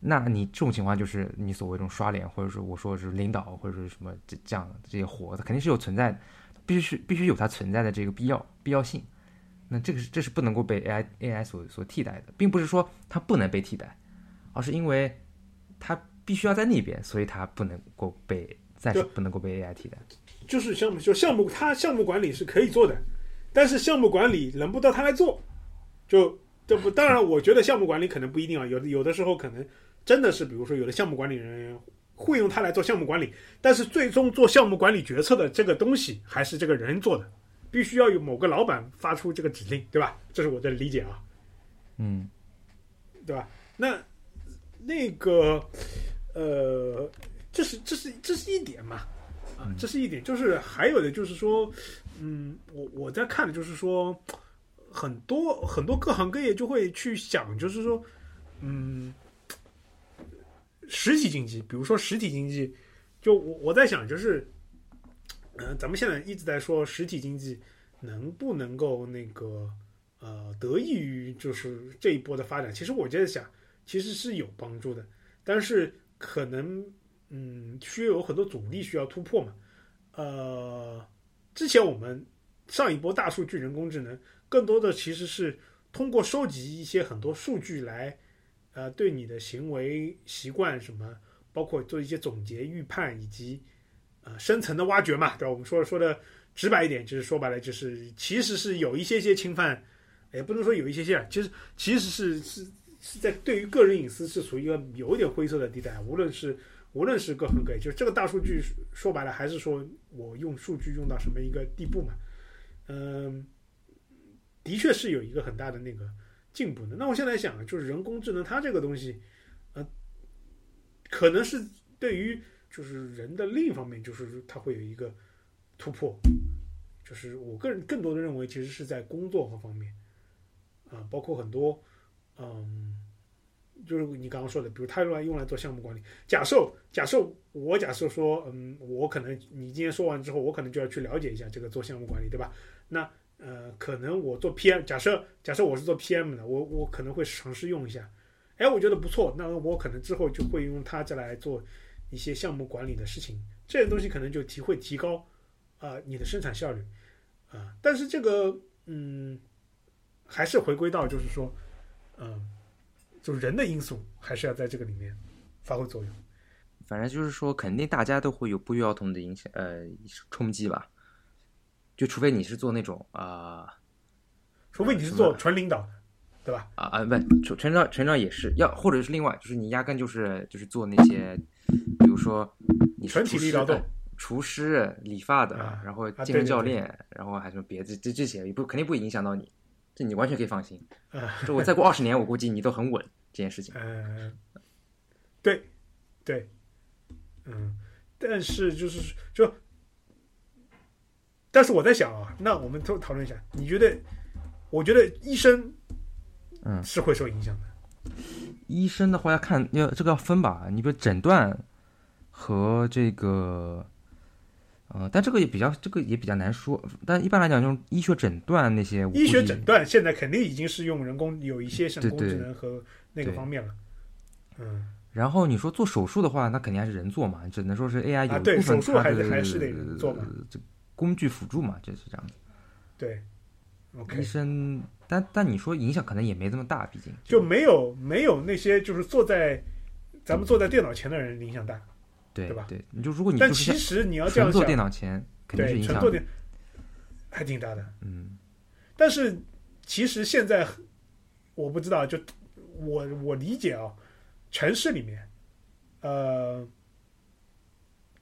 那你这种情况就是你所谓这种刷脸，或者说我说是领导或者是什么这这样的这些活，它肯定是有存在，必须是必须有它存在的这个必要必要性。那这个是这是不能够被 AI AI 所所替代的，并不是说它不能被替代，而是因为它必须要在那边，所以它不能够被暂时不能够被 AI 替代。就是项目，就项目，它项目管理是可以做的，但是项目管理轮不到他来做，就这不，当然，我觉得项目管理可能不一定啊，有的有的时候可能真的是，比如说有的项目管理人员会用它来做项目管理，但是最终做项目管理决策的这个东西还是这个人做的，必须要有某个老板发出这个指令，对吧？这是我的理解啊。嗯，对吧？那那个呃，这是这是这是一点嘛，啊，这是一点，就是还有的就是说，嗯，我我在看的就是说，很多很多各行各业就会去想，就是说，嗯，实体经济，比如说实体经济，就我我在想，就是，嗯、咱们现在一直在说实体经济能不能够那个。呃，得益于就是这一波的发展，其实我在想，其实是有帮助的，但是可能嗯，需要有很多阻力需要突破嘛。呃，之前我们上一波大数据人工智能，更多的其实是通过收集一些很多数据来，呃，对你的行为习惯什么，包括做一些总结、预判以及呃深层的挖掘嘛，对吧？我们说说的直白一点，就是说白了就是其实是有一些些侵犯。也不能说有一些些，其实其实是是是在对于个人隐私是属于一个有点灰色的地带，无论是无论是各行各业，就是这个大数据说白了还是说我用数据用到什么一个地步嘛，嗯，的确是有一个很大的那个进步的。那我现在想，就是人工智能它这个东西，呃，可能是对于就是人的另一方面，就是它会有一个突破。就是我个人更多的认为，其实是在工作和方面啊，包括很多嗯。就是你刚刚说的，比如他用来用来做项目管理。假设假设我假设说，嗯，我可能你今天说完之后，我可能就要去了解一下这个做项目管理，对吧？那呃，可能我做 PM，假设假设我是做 PM 的，我我可能会尝试用一下。哎，我觉得不错，那我可能之后就会用它再来做一些项目管理的事情。这些东西可能就提会提高啊你的生产效率啊。但是这个嗯，还是回归到就是说，嗯。就人的因素还是要在这个里面发挥作用。反正就是说，肯定大家都会有不约而同的影响，呃，冲击吧。就除非你是做那种啊，除非你是做纯领导的，对吧？啊啊，不，纯纯领导，纯领导也是要，或者是另外，就是你压根就是就是做那些，比如说你纯体力劳动，厨师、理发的，然后健身教练，然后还什么别的，这这些也不肯定不会影响到你。这你完全可以放心，(laughs) 这我再过二十年，我估计你都很稳这件事情。嗯，对，对，嗯，但是就是就，但是我在想啊，那我们都讨论一下，你觉得？我觉得医生，嗯，是会受影响的。医生的话要看要这个要分吧，你比如诊断和这个。呃，但这个也比较，这个也比较难说。但一般来讲，这种医学诊断那些，医学诊断现在肯定已经是用人工，有一些人工智能和那个方面了。嗯。然后你说做手术的话，那肯定还是人做嘛，只能说是 AI 有部分手术还是还是得做这工具辅助嘛，就是这样子。对，OK。医生，但但你说影响可能也没这么大，毕竟就没有没有那些就是坐在咱们坐在电脑前的人影响大。对吧？对，你就如果你但其实你要这样坐电脑前，肯定是影响，还挺大的。嗯，但是其实现在我不知道，就我我理解啊，城市里面，呃，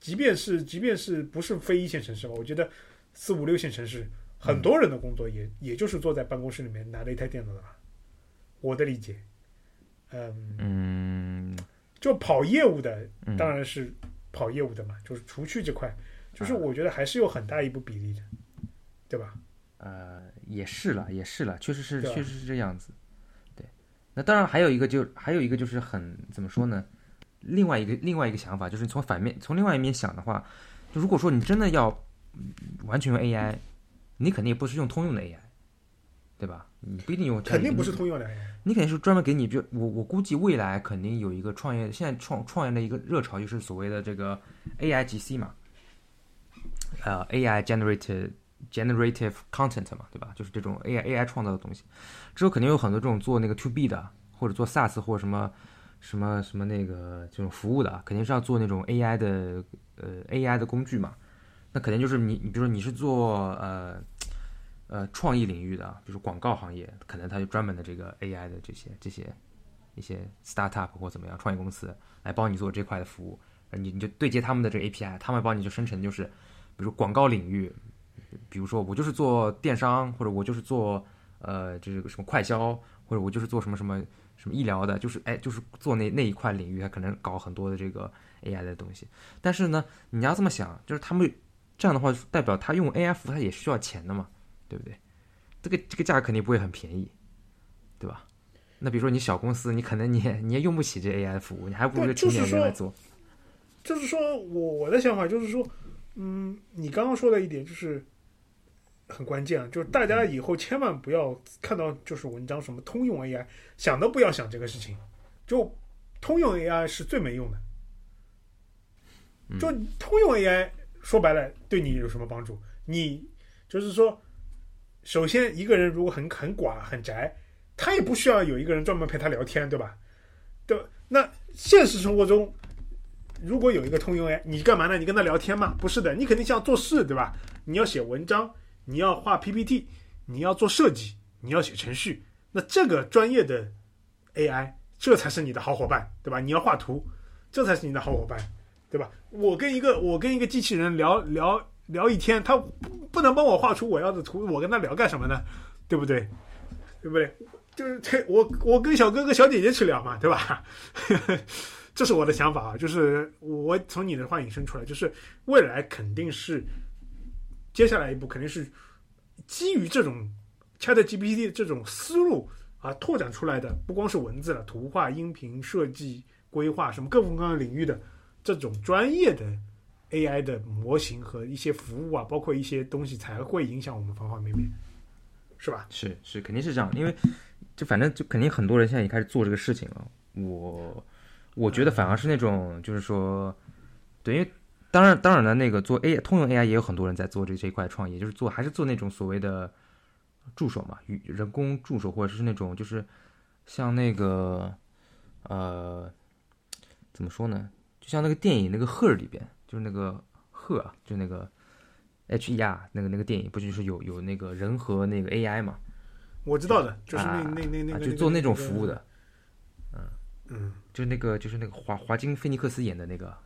即便是即便是不是非一线城市吧，我觉得四五六线城市很多人的工作也也就是坐在办公室里面拿了一台电脑的吧。我的理解，嗯嗯。就跑业务的，当然是跑业务的嘛，就是除去这块，就是我觉得还是有很大一部比例的，对吧？呃，也是了，也是了，确实是，确实是这样子。对，那当然还有一个，就还有一个就是很怎么说呢？另外一个另外一个想法就是从反面，从另外一面想的话，就如果说你真的要完全用 AI，你肯定也不是用通用的 AI，对吧？你不一定用，肯定不是通用的 AI。你肯定是专门给你，比如我我估计未来肯定有一个创业，现在创创业的一个热潮就是所谓的这个 AI GC 嘛，呃 AI generated generative content 嘛，对吧？就是这种 AI AI 创造的东西，之后肯定有很多这种做那个 To B 的，或者做 SaaS 或者什么什么什么那个这种服务的，肯定是要做那种 AI 的呃 AI 的工具嘛。那肯定就是你你比如说你是做呃。呃，创意领域的，比如广告行业，可能他就专门的这个 AI 的这些这些一些 startup 或怎么样创业公司来帮你做这块的服务，你你就对接他们的这个 API，他们帮你就生成就是，比如广告领域，比如说我就是做电商，或者我就是做呃就是什么快销，或者我就是做什么什么什么医疗的，就是哎就是做那那一块领域，他可能搞很多的这个 AI 的东西。但是呢，你要这么想，就是他们这样的话，代表他用 AI 服务，他也需要钱的嘛。对不对？这个这个价格肯定不会很便宜，对吧？那比如说你小公司，你可能你你也用不起这 AI 服务，你还不如请点人来做。就是说我我的想法就是说，嗯，你刚刚说的一点就是很关键啊，就是大家以后千万不要看到就是文章什么通用 AI，想都不要想这个事情，就通用 AI 是最没用的。就通用 AI 说白了对你有什么帮助？你就是说。首先，一个人如果很很寡很宅，他也不需要有一个人专门陪他聊天，对吧？对，那现实生活中，如果有一个通用 AI，你干嘛呢？你跟他聊天吗？不是的，你肯定是要做事，对吧？你要写文章，你要画 PPT，你要做设计，你要写程序。那这个专业的 AI，这才是你的好伙伴，对吧？你要画图，这才是你的好伙伴，对吧？我跟一个我跟一个机器人聊聊。聊一天，他不能帮我画出我要的图，我跟他聊干什么呢？对不对？对不对？就是这，我我跟小哥哥小姐姐去聊嘛，对吧？(laughs) 这是我的想法啊，就是我从你的话引申出来，就是未来肯定是接下来一步肯定是基于这种 Chat GPT 的这种思路啊拓展出来的，不光是文字了，图画、音频设计、规划什么各种各样的领域的这种专业的 AI 的模型和一些服务啊，包括一些东西才会影响我们方方面面，是吧？是是，肯定是这样，因为就反正就肯定很多人现在也开始做这个事情了。我我觉得反而是那种就是说，对，因为当然当然了，那个做 A 通用 AI 也有很多人在做这这一块创业，就是做还是做那种所谓的助手嘛，与人工助手或者是那种就是像那个呃怎么说呢？就像那个电影那个 Her 里边，就是那个 Her 啊，就那个 H E R 那个那个电影，不就是有有那个人和那个 AI 嘛？我知道的，就是那啊那那那个啊就做那种服务，的，嗯，就是那个就是那个华华金菲尼克斯演的那个，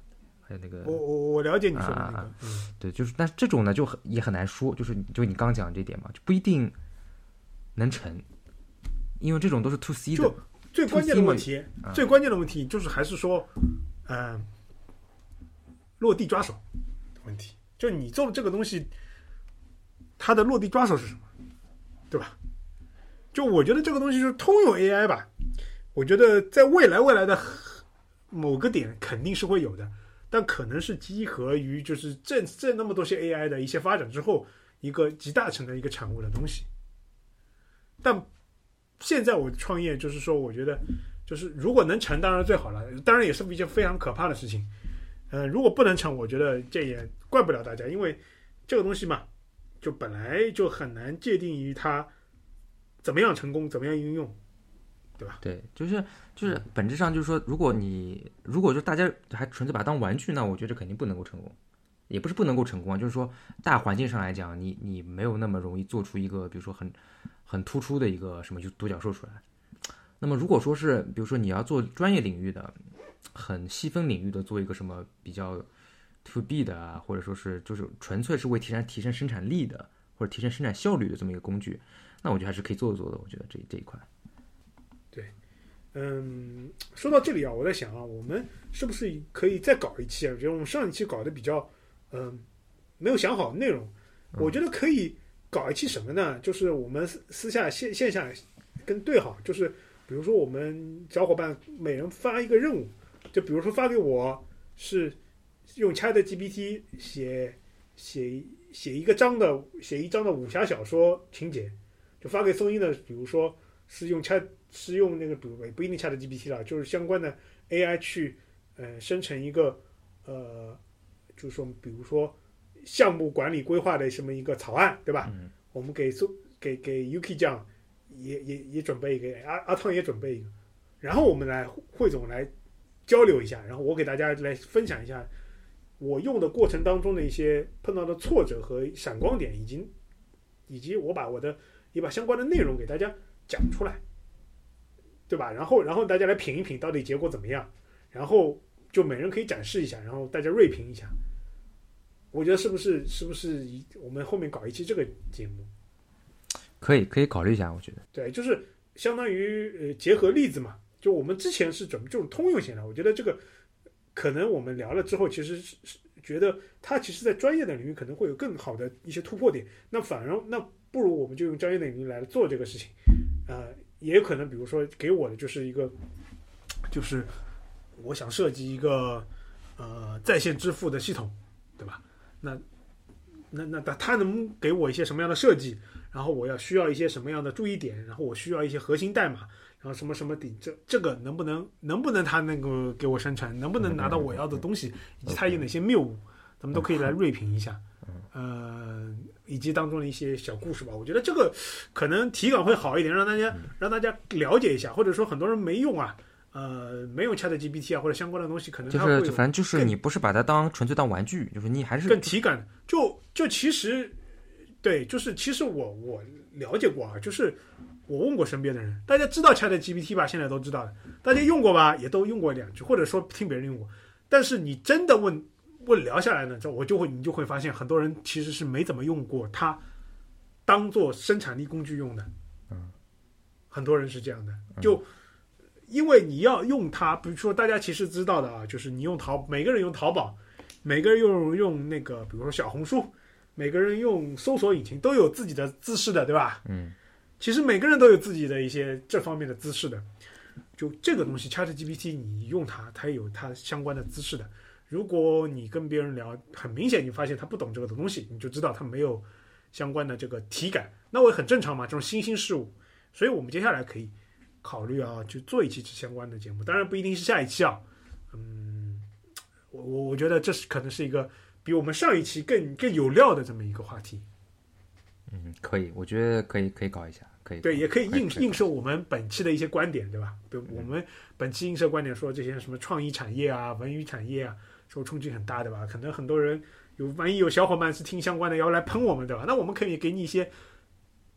还有那个我我我了解你说的那个啊啊，嗯，对，就是但是这种呢就很也很难说，就是就你刚讲这点嘛，就不一定能成，因为这种都是 to C 的就，最关键的问题，啊最关键的问题就是还是说，呃，落地抓手的问题。就你做的这个东西，它的落地抓手是什么，对吧？就我觉得这个东西就是通用 AI 吧，我觉得在未来未来的某个点肯定是会有的，但可能是集合于就是这这那么多些 AI 的一些发展之后，一个集大成的一个产物的东西。但现在我创业就是说，我觉得就是如果能成，当然最好了，当然也是一件非常可怕的事情。呃，如果不能成，我觉得这也怪不了大家，因为这个东西嘛，就本来就很难界定于它怎么样成功，怎么样应用，对吧？对，就是就是本质上就是说，如果你如果说大家还纯粹把它当玩具，那我觉得肯定不能够成功，也不是不能够成功啊，就是说大环境上来讲，你你没有那么容易做出一个比如说很很突出的一个什么就独角兽出来。那么如果说是比如说你要做专业领域的，很细分领域的做一个什么比较 to B 的啊，或者说是就是纯粹是为提升提升生产力的或者提升生产效率的这么一个工具，那我觉得还是可以做一做的。我觉得这这一块。嗯，说到这里啊，我在想啊，我们是不是可以再搞一期啊？我觉得我们上一期搞的比较，嗯、没有想好内容，我觉得可以搞一期什么呢？就是我们私私下线线下跟对好，就是比如说我们小伙伴每人发一个任务，就比如说发给我是用 Chat GPT 写写写一个章的写一章的武侠小说情节，就发给宋一的，比如说是用 Chat 是用那个，比如不一定 Chat GPT 了，就是相关的 AI 去呃生成一个呃，就是说比如说项目管理规划的什么一个草案，对吧？嗯我们给苏给给 Yuki 酱也也也准备一个，阿阿汤也准备一个，然后我们来汇总来交流一下，然后我给大家来分享一下我用的过程当中的一些碰到的挫折和闪光点，以及以及我把我的也把相关的内容给大家讲出来，对吧？然后然后大家来品一品到底结果怎么样，然后就每人可以展示一下，然后大家锐评一下。我觉得是不是是不是一我们后面搞一期这个节目？可以可以考虑一下，我觉得。对，就是相当于呃结合例子嘛。就我们之前是准备这种通用型的，我觉得这个可能我们聊了之后，其实是是觉得它其实在专业的领域可能会有更好的一些突破点。那反而那不如我们就用专业的领域来做这个事情。呃，也有可能比如说给我的就是一个，就是我想设计一个呃在线支付的系统，对吧？那那那他他能给我一些什么样的设计？然后我要需要一些什么样的注意点，然后我需要一些核心代码，然后什么什么底，这这个能不能能不能他那个给我生成，能不能拿到我要的东西，以及他有哪些谬误，咱们都可以来锐评一下，呃，以及当中的一些小故事吧。我觉得这个可能体感会好一点，让大家让大家了解一下，或者说很多人没用啊，呃，没有 Chat GPT 啊或者相关的东西，可能就是反正就是你不是把它当纯粹当玩具，就是你还是更体感。就就其实，对，就是其实我我了解过啊，就是我问过身边的人，大家知道 Chat GPT 吧？现在都知道的，大家用过吧？也都用过两句，或者说听别人用过。但是你真的问问聊下来呢，这我就会你就会发现，很多人其实是没怎么用过它，当做生产力工具用的。嗯，很多人是这样的，就。因为你要用它，比如说大家其实知道的啊，就是你用淘，每个人用淘宝，每个人用用那个，比如说小红书，每个人用搜索引擎都有自己的姿势的，对吧？嗯其实每个人都有自己的一些这方面的姿势的。就这个东西，ChatGPT 你用它，它有它相关的姿势的。如果你跟别人聊，很明显你发现他不懂这个东西，你就知道他没有相关的这个体感，那我也很正常嘛，这种新兴事物。所以我们接下来可以考虑啊，去做一期相关的节目，当然不一定是下一期啊。嗯，我我我觉得这是可能是一个比我们上一期更更有料的这么一个话题。嗯，可以，我觉得可以可以搞一下，可以。对，也可以映映射我们本期的一些观点，对吧？比如我们本期映射观点说这些什么创意产业啊、文娱产业啊，受冲击很大，对吧？可能很多人有，万一有小伙伴是听相关的要来喷我们，对吧？那我们可以给你一些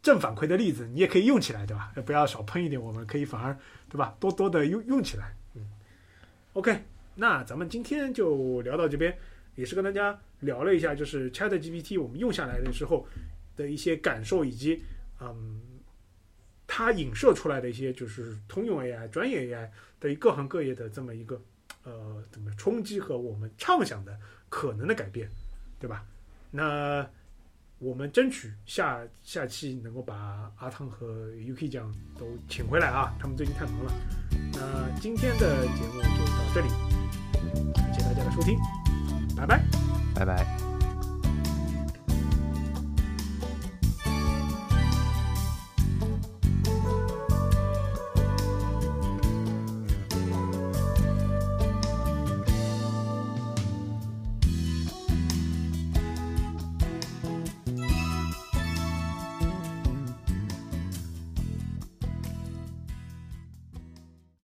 正反馈的例子，你也可以用起来，对吧？不要少喷一点，我们可以反而对吧？多多的用用起来。嗯，OK，那咱们今天就聊到这边，也是跟大家聊了一下，就是 Chat GPT 我们用下来的时候的一些感受，以及嗯，它影射出来的一些就是通用 AI、专业 AI 的各行各业的这么一个呃怎么冲击和我们畅想的可能的改变，对吧？那我们争取下下期能够把阿汤和 UK 酱都请回来啊，他们最近太忙了。那今天的节目就到这里，感谢大家的收听，拜拜。拜拜。